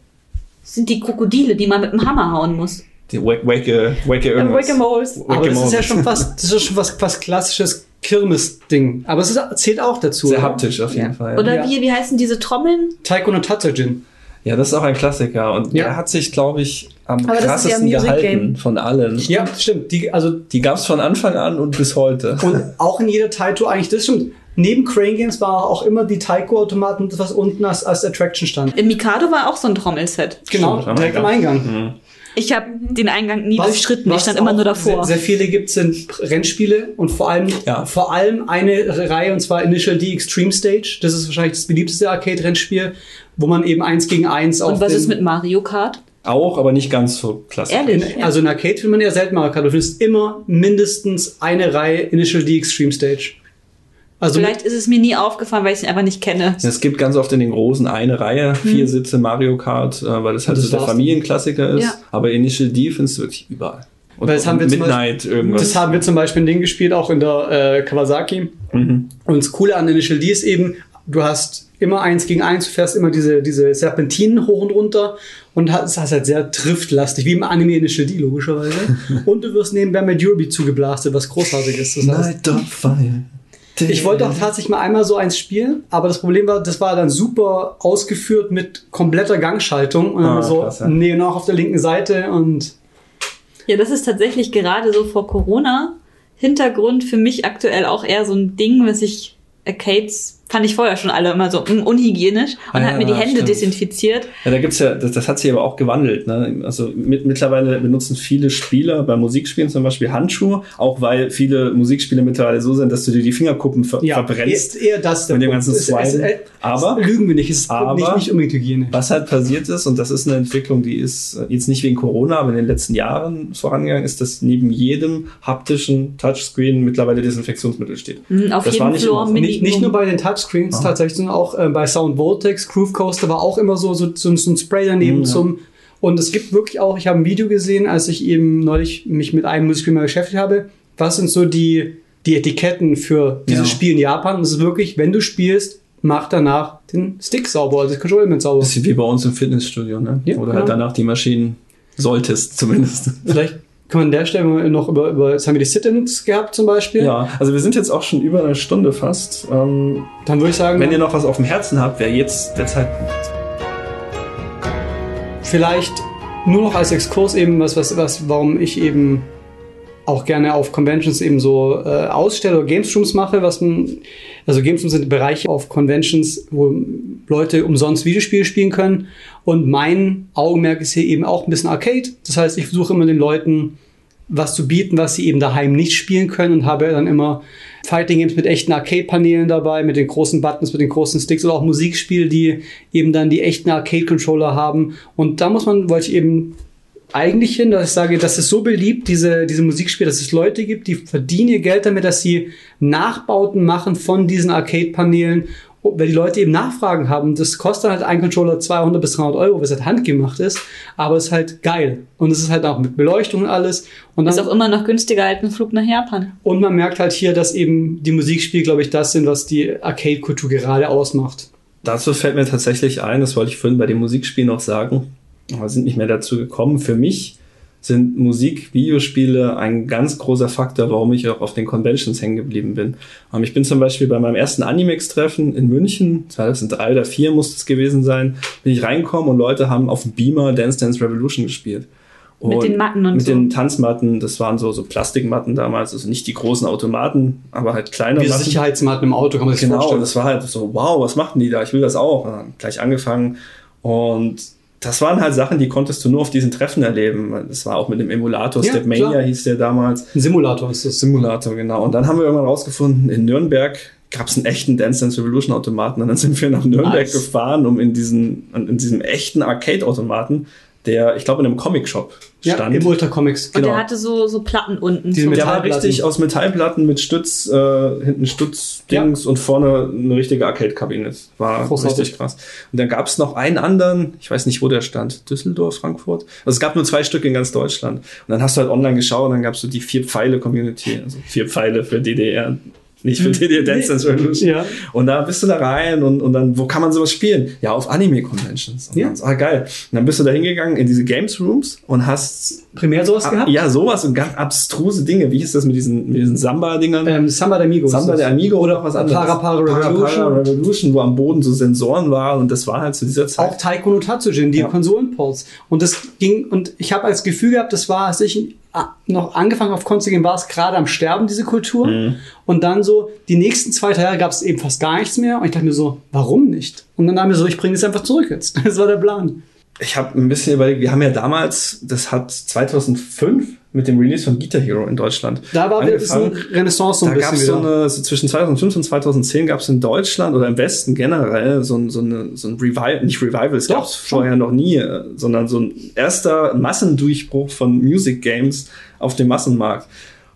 sind die Krokodile, die man mit dem Hammer hauen muss. die Wake, Wake, Wake irgendwas. Whack-A-Moles. Aber das ist ja schon fast, das ist schon was, was klassisches Kirmes-Ding. Aber es ist, zählt auch dazu. Sehr oder? haptisch auf jeden Ja. Fall. Oder Ja. wie, wie heißen diese Trommeln? Taiko no Tatsujin. Ja, das ist auch ein Klassiker. Und Ja. der hat sich, glaube ich, am Aber das ist ja krassesten Music gehalten Game. von allen. Ja, stimmt. Die, also, Die gab es von Anfang an und bis heute. und auch in jeder Taito eigentlich, das stimmt. Neben Crane Games war auch immer die Taiko-Automaten, das was unten als, als Attraction stand. Im Mikado war auch so ein Trommelset. Genau, Stimmt, direkt am ja. Eingang. Mhm. Ich habe den Eingang nie Was- durchschritten, ich stand immer nur davor. Sehr, sehr viele gibt es sind Rennspiele und vor allem, Ja. vor allem eine Reihe und zwar Initial D Extreme Stage. Das ist wahrscheinlich das beliebteste Arcade-Rennspiel, wo man eben eins gegen eins auf Und was den, ist mit Mario Kart? Auch, aber nicht ganz so klassisch. Ehrlich? in, Also in Arcade findet man ja selten Mario Kart. Du findest immer mindestens eine Reihe Initial D Extreme Stage. Also Vielleicht ist es mir nie aufgefallen, weil ich es einfach nicht kenne. Es gibt ganz oft in den großen eine Reihe, vier Sitze Mario Kart, äh, weil das halt das so der. Familienklassiker ist. Ja. Aber Initial D findest du wirklich überall. Und Weil das haben wir zum Midnight irgendwas. Das haben wir zum Beispiel ein Ding gespielt, auch in der äh, Kawasaki. Mhm. Und das Coole an Initial D ist eben, du hast immer eins gegen eins, du fährst immer diese, diese Serpentinen hoch und runter und hast, hast halt sehr triftlastig, wie im Anime in Shield logischerweise. und du wirst nebenbei mit Derby zugeblastet, was großartig ist. Das heißt, Night of Fire. ich wollte auch tatsächlich mal einmal so eins spielen, aber das Problem war, das war dann super ausgeführt mit kompletter Gangschaltung und dann Ah, so, krass, ja. nee, noch auf der linken Seite und Ja, das ist tatsächlich gerade so vor Corona Hintergrund für mich aktuell auch eher so ein Ding, was ich Arcades fand ich vorher schon alle immer so mm, unhygienisch und Ah, hat mir die ja, Hände stimmt. desinfiziert. Ja, da gibt's ja, das, das hat sich aber auch gewandelt. Ne? Also mit, mittlerweile benutzen viele Spieler bei Musikspielen zum Beispiel Handschuhe, auch weil viele Musikspiele mittlerweile so sind, dass du dir die Fingerkuppen ver ja, verbrennst. eher, eher das der mit dem ganzen Swipen. äh, Aber- lügen wir nicht, es ist aber- nicht, nicht unbedingt Hygiene. Was halt passiert ist, und das ist eine Entwicklung, die ist äh, jetzt nicht wegen Corona, aber in den letzten Jahren vorangegangen, ist, dass neben jedem haptischen Touchscreen mittlerweile Desinfektionsmittel steht. Mhm, Auf Das war jedem nicht Floor so. Nicht, nicht nur bei den Touchscreens Ah. tatsächlich, sondern auch äh, bei Sound Vortex, Groove Coaster war auch immer so, so, so, so ein Spray daneben Mhm, ja. zum. Und es gibt wirklich auch, ich habe ein Video gesehen, als ich eben neulich mich mit einem Musikspiel mal beschäftigt habe, was sind so die, die Etiketten für dieses Ja. Spiel in Japan. Und es ist wirklich, wenn du spielst, mach danach den Stick sauber, also das Controllement sauber. Bisschen wie bei uns im Fitnessstudio, ne? Ja, Oder halt genau. danach die Maschinen solltest zumindest. Vielleicht kann man an der Stelle noch über, über jetzt haben wir die Sit-Ins gehabt zum Beispiel. Ja, also wir sind jetzt auch schon über eine Stunde fast. Ähm, Dann würde ich sagen, wenn ihr noch was auf dem Herzen habt, wäre jetzt der Zeitpunkt. vielleicht nur noch als Exkurs eben was, was, was, warum ich eben auch gerne auf Conventions eben so äh, ausstelle oder Gamesrooms mache, was man, also Gamesrooms sind Bereiche auf Conventions, wo Leute umsonst Videospiele spielen können. Und mein Augenmerk ist hier eben auch ein bisschen Arcade. Das heißt, ich versuche immer den Leuten was zu bieten, was sie eben daheim nicht spielen können und habe dann immer Fighting Games mit echten Arcade-Paneelen dabei, mit den großen Buttons, mit den großen Sticks oder auch Musikspiele, die eben dann die echten Arcade-Controller haben. Und da muss man, wollte ich eben eigentlich hin, dass ich sage, das ist so beliebt, diese, diese Musikspiele, dass es Leute gibt, die verdienen ihr Geld damit, dass sie Nachbauten machen von diesen Arcade-Paneelen, weil die Leute eben Nachfragen haben. Das kostet halt ein Controller 200 bis 300 Euro, was halt handgemacht ist, aber es ist halt geil. Und es ist halt auch mit Beleuchtung und alles. Und dann, Ist auch immer noch günstiger als ein Flug nach Japan. und man merkt halt hier, dass eben die Musikspiele, glaube ich, das sind, was die Arcade-Kultur gerade ausmacht. Dazu fällt mir tatsächlich ein, das wollte ich vorhin bei dem Musikspiel noch sagen, aber sind nicht mehr dazu gekommen. Für mich sind Musik, Videospiele ein ganz großer Faktor, warum ich auch auf den Conventions hängen geblieben bin. Ähm, Ich bin zum Beispiel bei meinem ersten Animex-Treffen in München, 2003 oder 2004 muss es gewesen sein, bin ich reingekommen und Leute haben auf dem Beamer Dance Dance Revolution gespielt. Mit den Matten und mit so. den Tanzmatten, das waren so, so Plastikmatten damals, also nicht die großen Automaten, aber halt kleinere Wie Matten. Sicherheitsmatten im Auto, kann man sich Genau, vorstellen. das war halt so, wow, was machen die da? Ich will das auch. Und dann gleich angefangen. Und das waren halt Sachen, die konntest du nur auf diesen Treffen erleben. Das war auch mit dem Emulator, Ja, Stepmania klar. hieß der damals. Ein Simulator ist das. Simulator, genau. Und dann haben wir irgendwann rausgefunden, in Nürnberg gab es einen echten Dance Dance Revolution Automaten. Und dann sind wir nach Nürnberg Nice. gefahren, um in diesen, in diesem echten Arcade-Automaten, der, ich glaube, in einem Comic-Shop Ja, stand. im Ultra Comics. Und Genau. der hatte so, so Platten unten. Die so. Der war Metallplatten. richtig aus Metallplatten mit Stütz, äh, hinten Stutzdings und vorne eine richtige Arcade-Kabine. War Großartig. richtig krass. Und dann gab es noch einen anderen, ich weiß nicht, wo der stand, Düsseldorf, Frankfurt. Also es gab nur zwei Stück in ganz Deutschland. Und dann hast du halt online geschaut und dann gab es so die Vier-Pfeile-Community, also vier Pfeile für DDR. Nicht für DDR Dance Dance Revolution. Ja. Und da bist du da rein und, und dann, wo kann man sowas spielen? Ja, auf Anime-Conventions. Und Ja. dann ah, geil. Und dann bist du da hingegangen in diese Games Rooms und hast Primär sowas Ah, gehabt? Ja, sowas und ganz abstruse Dinge. Wie hieß das mit diesen, mit diesen Samba-Dingern? Ähm, Samba de Amigos. Samba der Amigo oder auch was anderes. Para Para Para Revolution. Para Revolution, wo am Boden so Sensoren waren und das war halt zu dieser Zeit. Auch Taiko no Tatsujin, die Ja. Konsolenports. Und das ging, und ich habe als Gefühl gehabt, das war, als ich noch angefangen auf Con zu gehen, war es gerade am Sterben, diese Kultur. Mhm. Und dann so, die nächsten zwei, drei Jahre gab es eben fast gar nichts mehr. Und ich dachte mir so, warum nicht? Und dann dachte ich mir so, ich bringe das einfach zurück jetzt. Das war der Plan. Ich habe ein bisschen überlegt, wir haben ja damals, das hat 2005 mit dem Release von Guitar Hero in Deutschland. Da war angefangen. eine Renaissance so ein da gab bisschen es so eine, so zwischen 2005 und 2010 gab es in Deutschland oder im Westen generell so ein, so eine, so ein Revival, nicht Revival, es gab es vorher noch nie, äh, sondern so ein erster Massendurchbruch von Music Games auf dem Massenmarkt.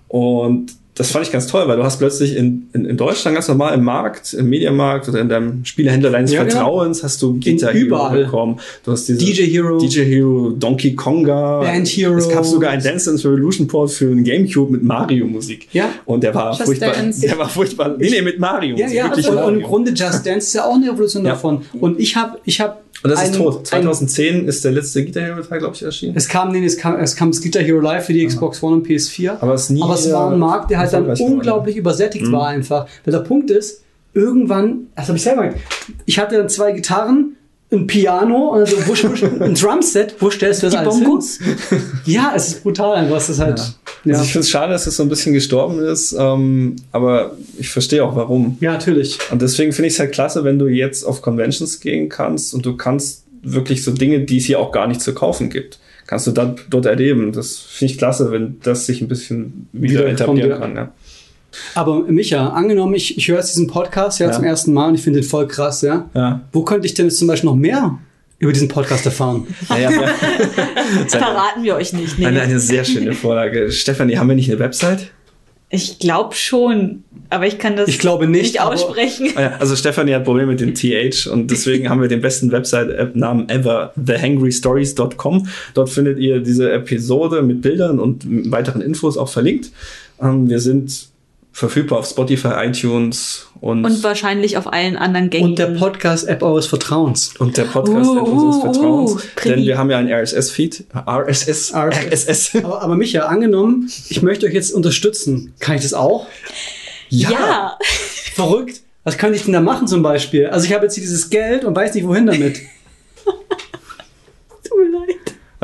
Und das fand ich ganz toll, weil du hast plötzlich in, in, in Deutschland ganz normal im Markt, im Mediamarkt oder in deinem Spielehändler deines Ja, Vertrauens hast du Guitar Hero überall. bekommen. Du hast diese DJ Hero. DJ Hero, Donkey Konga. Band Hero. Es gab sogar ein Dance Dance Revolution Port für den Gamecube mit Mario Musik. Ja. Und der war Just furchtbar. Dance. Der war furchtbar. Nee, nee, mit Mario. Ja, Musik, ja, wirklich und, und im. Grunde Just Dance ist ja auch eine Evolution Ja. davon. Und ich habe, ich habe. Und das ist tot. 2010 ist der letzte Guitar Hero Teil, glaube ich, erschienen. Es kam, nee, es kam, es kam das Guitar Hero Live für die Xbox One und PS4. Aber es nie, Aber es war ein äh, Markt, der halt dann unglaublich übersättigt war einfach. Weil der Punkt ist, irgendwann, das habe ich selber gemacht, ich hatte dann zwei Gitarren, ein Piano, also wo, wo, ein Drumset, wo stellst du das Die alles Bongos? hin? Ja, es ist brutal es ist halt, ja. Also ich finde es schade, dass es so ein bisschen gestorben ist, ähm, aber ich verstehe auch warum. Ja, natürlich. Und deswegen finde ich es halt klasse, wenn du jetzt auf Conventions gehen kannst und du kannst wirklich so Dinge, die es hier auch gar nicht zu kaufen gibt, kannst du dann dort erleben. Das finde ich klasse, wenn das sich ein bisschen wieder, Wieder etablieren kommt, kann. Ja. Aber Micha, angenommen, ich, ich höre jetzt diesen Podcast ja, Ja. zum ersten Mal und ich finde den voll krass, ja. Ja. Wo könnte ich denn jetzt zum Beispiel noch mehr über diesen Podcast erfahren? Naja, ja. Verraten wir euch nicht. Nee. eine, eine sehr schöne Vorlage. Stefanie, haben wir nicht eine Website? Ich glaube schon, aber ich kann das Ich glaube nicht, nicht aber- aussprechen. Ah ja, Also Stefanie hat Probleme mit dem TH und deswegen haben wir den besten Website-Namen ever, thehangrystories.com. Dort findet ihr diese Episode mit Bildern und weiteren Infos auch verlinkt. Ähm, wir sind verfügbar auf Spotify, iTunes und, Und wahrscheinlich auf allen anderen gängigen. Und der Podcast-App eures Vertrauens. und der Podcast Uh, unseres uh, Vertrauens. uh, Primi. denn wir haben ja einen RSS-Feed. RSS. RSS. Aber, aber Micha, angenommen, ich möchte euch jetzt unterstützen. Kann ich das auch? ja. Verrückt. Was könnte ich denn da machen zum Beispiel? Also ich habe jetzt hier dieses Geld und weiß nicht, wohin damit. Tut mir leid.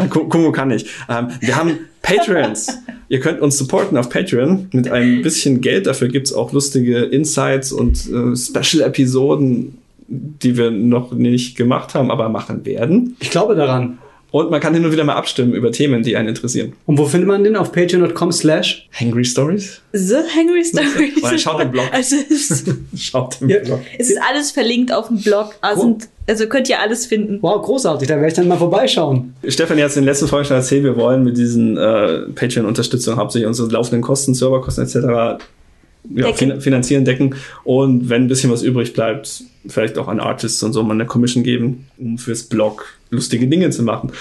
Ku- Kumo kann ich. Ähm, wir haben Patreons. Ihr könnt uns supporten auf Patreon mit ein bisschen Geld. Dafür gibt's auch lustige Insights und äh, Special-Episoden, die wir noch nicht gemacht haben, aber machen werden. Ich glaube daran. Und man kann hin und wieder mal abstimmen über Themen, die einen interessieren. Und wo findet man den? Auf patreon.com slash. Hangry Stories? The Hangry Stories. Oder schaut im Blog. Also es ist, Schaut im Ja. Blog. es ist alles verlinkt auf dem Blog. Also, sind, also könnt ihr alles finden. Wow, großartig. Da werde ich dann mal vorbeischauen. Stefanie hat es in den letzten Folgen schon erzählt, wir wollen mit diesen äh, Patreon-Unterstützung hauptsächlich unsere laufenden Kosten, Serverkosten etc. Ja, Decken. fin finanzieren, decken und wenn ein bisschen was übrig bleibt, vielleicht auch an Artists und so mal eine Commission geben, um fürs Blog lustige Dinge zu machen.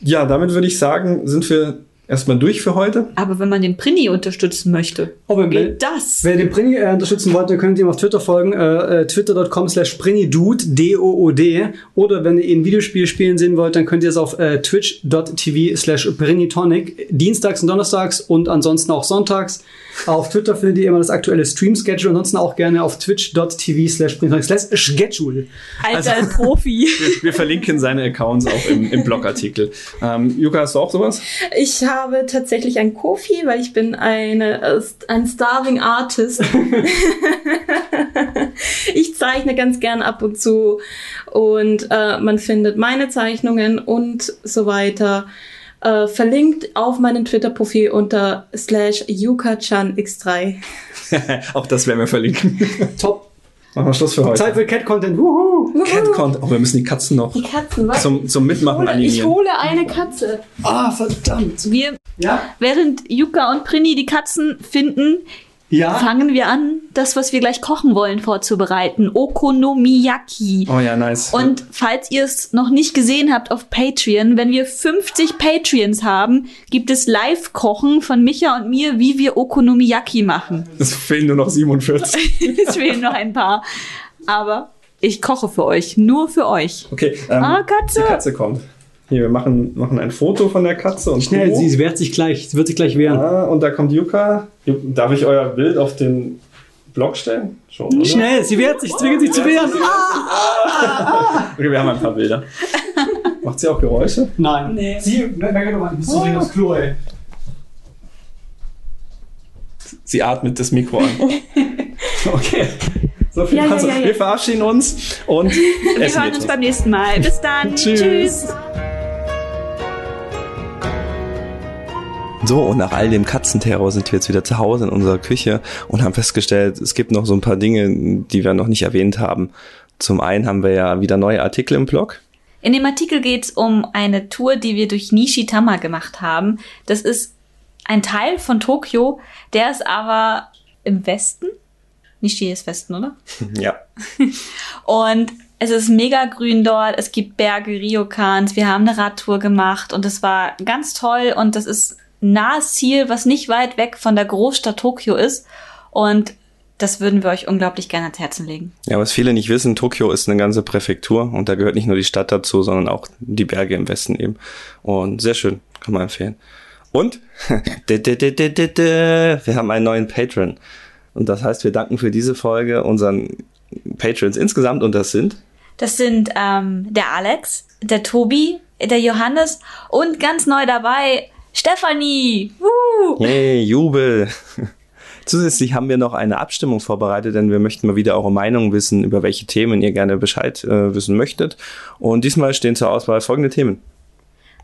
Ja, damit würde ich sagen, sind wir erstmal durch für heute. Aber wenn man den Prini unterstützen möchte, Oh, wenn- geht das. Wer den Prini äh, unterstützen wollt, dann könnt ihr ihm auf Twitter folgen, äh, äh, twitter.com slash PriniDude, D-O-O-D. Oder wenn ihr ihn Videospiel spielen sehen wollt, dann könnt ihr es auf äh, twitch.tv slash PriniTonic, dienstags und donnerstags und ansonsten auch sonntags. Auf Twitter findet ihr immer das aktuelle Stream-Schedule, ansonsten auch gerne auf twitch.tv slash Schedule. Alter Also- Profi. Wir, wir verlinken seine Accounts auch im, im Blogartikel. Ähm, Juka, hast du auch sowas? Ich habe tatsächlich ein Kofi, weil ich bin eine, äh, ein Starving Artist. ich zeichne ganz gern ab und zu und äh, man findet meine Zeichnungen und so weiter äh, verlinkt auf meinem Twitter-Profil unter slash yukachanx3. auch das werden wir verlinken. Top. Machen wir Schluss für heute. Zeit für Cat-Content. Wuhu. Cat Count. Oh, wir müssen die Katzen noch Die Katzen, was? zum, zum Mitmachen ich animieren. hole eine Katze. Ah, verdammt. Wir, Ja? während Yuka und Prini die Katzen finden, Ja? fangen wir an, das, was wir gleich kochen wollen, vorzubereiten. Okonomiyaki. Oh ja, nice. Und falls ihr es noch nicht gesehen habt auf Patreon, wenn wir 50 Patreons haben, gibt es Live-Kochen von Micha und mir, wie wir Okonomiyaki machen. es fehlen nur noch 47. es fehlen noch ein paar. Aber ich koche für euch, nur für euch. Okay, ähm, Ah, Katze. die Katze kommt. Hier, wir machen, machen ein Foto von der Katze und Schnell, Kumo. sie wehrt sich gleich. Sie wird sich gleich wehren. Ah, und da kommt Yuka. Darf ich euer Bild auf den Blog stellen? Schon, oder? Schnell, sie wehrt sich, zwingt sich zu wehren. Okay, wir haben ein paar Bilder. Macht sie auch Geräusche? Nein. Nee. Sie, mal, bist du dringend aufs Klo, ey. Sie atmet das Mikro an. Okay. So viel Ja, ja, ja, ja. Wir verabschieden uns und Wir essen hören uns beim nächsten Mal. Bis dann. Tschüss. Tschüss. So, und nach all dem Katzenterror sind wir jetzt wieder zu Hause in unserer Küche und haben festgestellt, es gibt noch so ein paar Dinge, die wir noch nicht erwähnt haben. Zum einen haben wir ja wieder neue Artikel im Blog. In dem Artikel geht es um eine Tour, die wir durch Nishitama gemacht haben. Das ist ein Teil von Tokio, der ist aber im Westen. Nishi ist Westen, oder? Ja. Und es ist mega grün dort. Es gibt Berge, Ryokans. Wir haben eine Radtour gemacht und es war ganz toll. Und das ist nahes Ziel, was nicht weit weg von der Großstadt Tokio ist. Und das würden wir euch unglaublich gerne ans Herzen legen. Ja, was viele nicht wissen, Tokio ist eine ganze Präfektur und da gehört nicht nur die Stadt dazu, sondern auch die Berge im Westen eben. Und sehr schön, kann man empfehlen. Und wir haben einen neuen Patron. Und das heißt, wir danken für diese Folge unseren Patrons insgesamt und das sind? Das sind ähm, der Alex, der Tobi, der Johannes und ganz neu dabei Stefanie. Woo! Hey, Jubel! Zusätzlich haben wir noch eine Abstimmung vorbereitet, denn wir möchten mal wieder eure Meinung wissen, über welche Themen ihr gerne Bescheid äh, wissen möchtet. Und diesmal stehen zur Auswahl folgende Themen.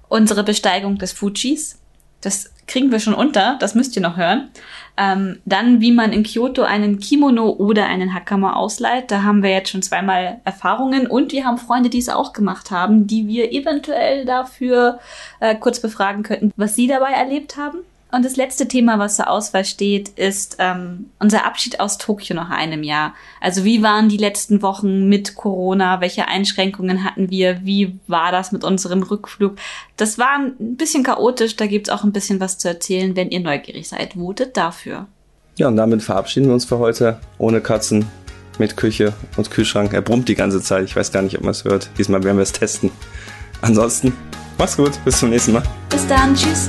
Unsere Besteigung des Fujis. Das kriegen wir schon unter, das müsst ihr noch hören. Ähm, dann, wie man in Kyoto einen Kimono oder einen Hakama ausleiht. Da haben wir jetzt schon zweimal Erfahrungen und wir haben Freunde, die es auch gemacht haben, die wir eventuell dafür äh, kurz befragen könnten, was sie dabei erlebt haben. Und das letzte Thema, was zur Auswahl steht, ist ähm, unser Abschied aus Tokio nach einem Jahr. Also wie waren die letzten Wochen mit Corona? Welche Einschränkungen hatten wir? Wie war das mit unserem Rückflug? Das war ein bisschen chaotisch. Da gibt's auch ein bisschen was zu erzählen. Wenn ihr neugierig seid, votet dafür. Ja, und damit verabschieden wir uns für heute. Ohne Katzen, mit Küche und Kühlschrank. Er brummt die ganze Zeit. Ich weiß gar nicht, ob man es hört. Diesmal werden wir es testen. Ansonsten, mach's gut. Bis zum nächsten Mal. Bis dann. Tschüss.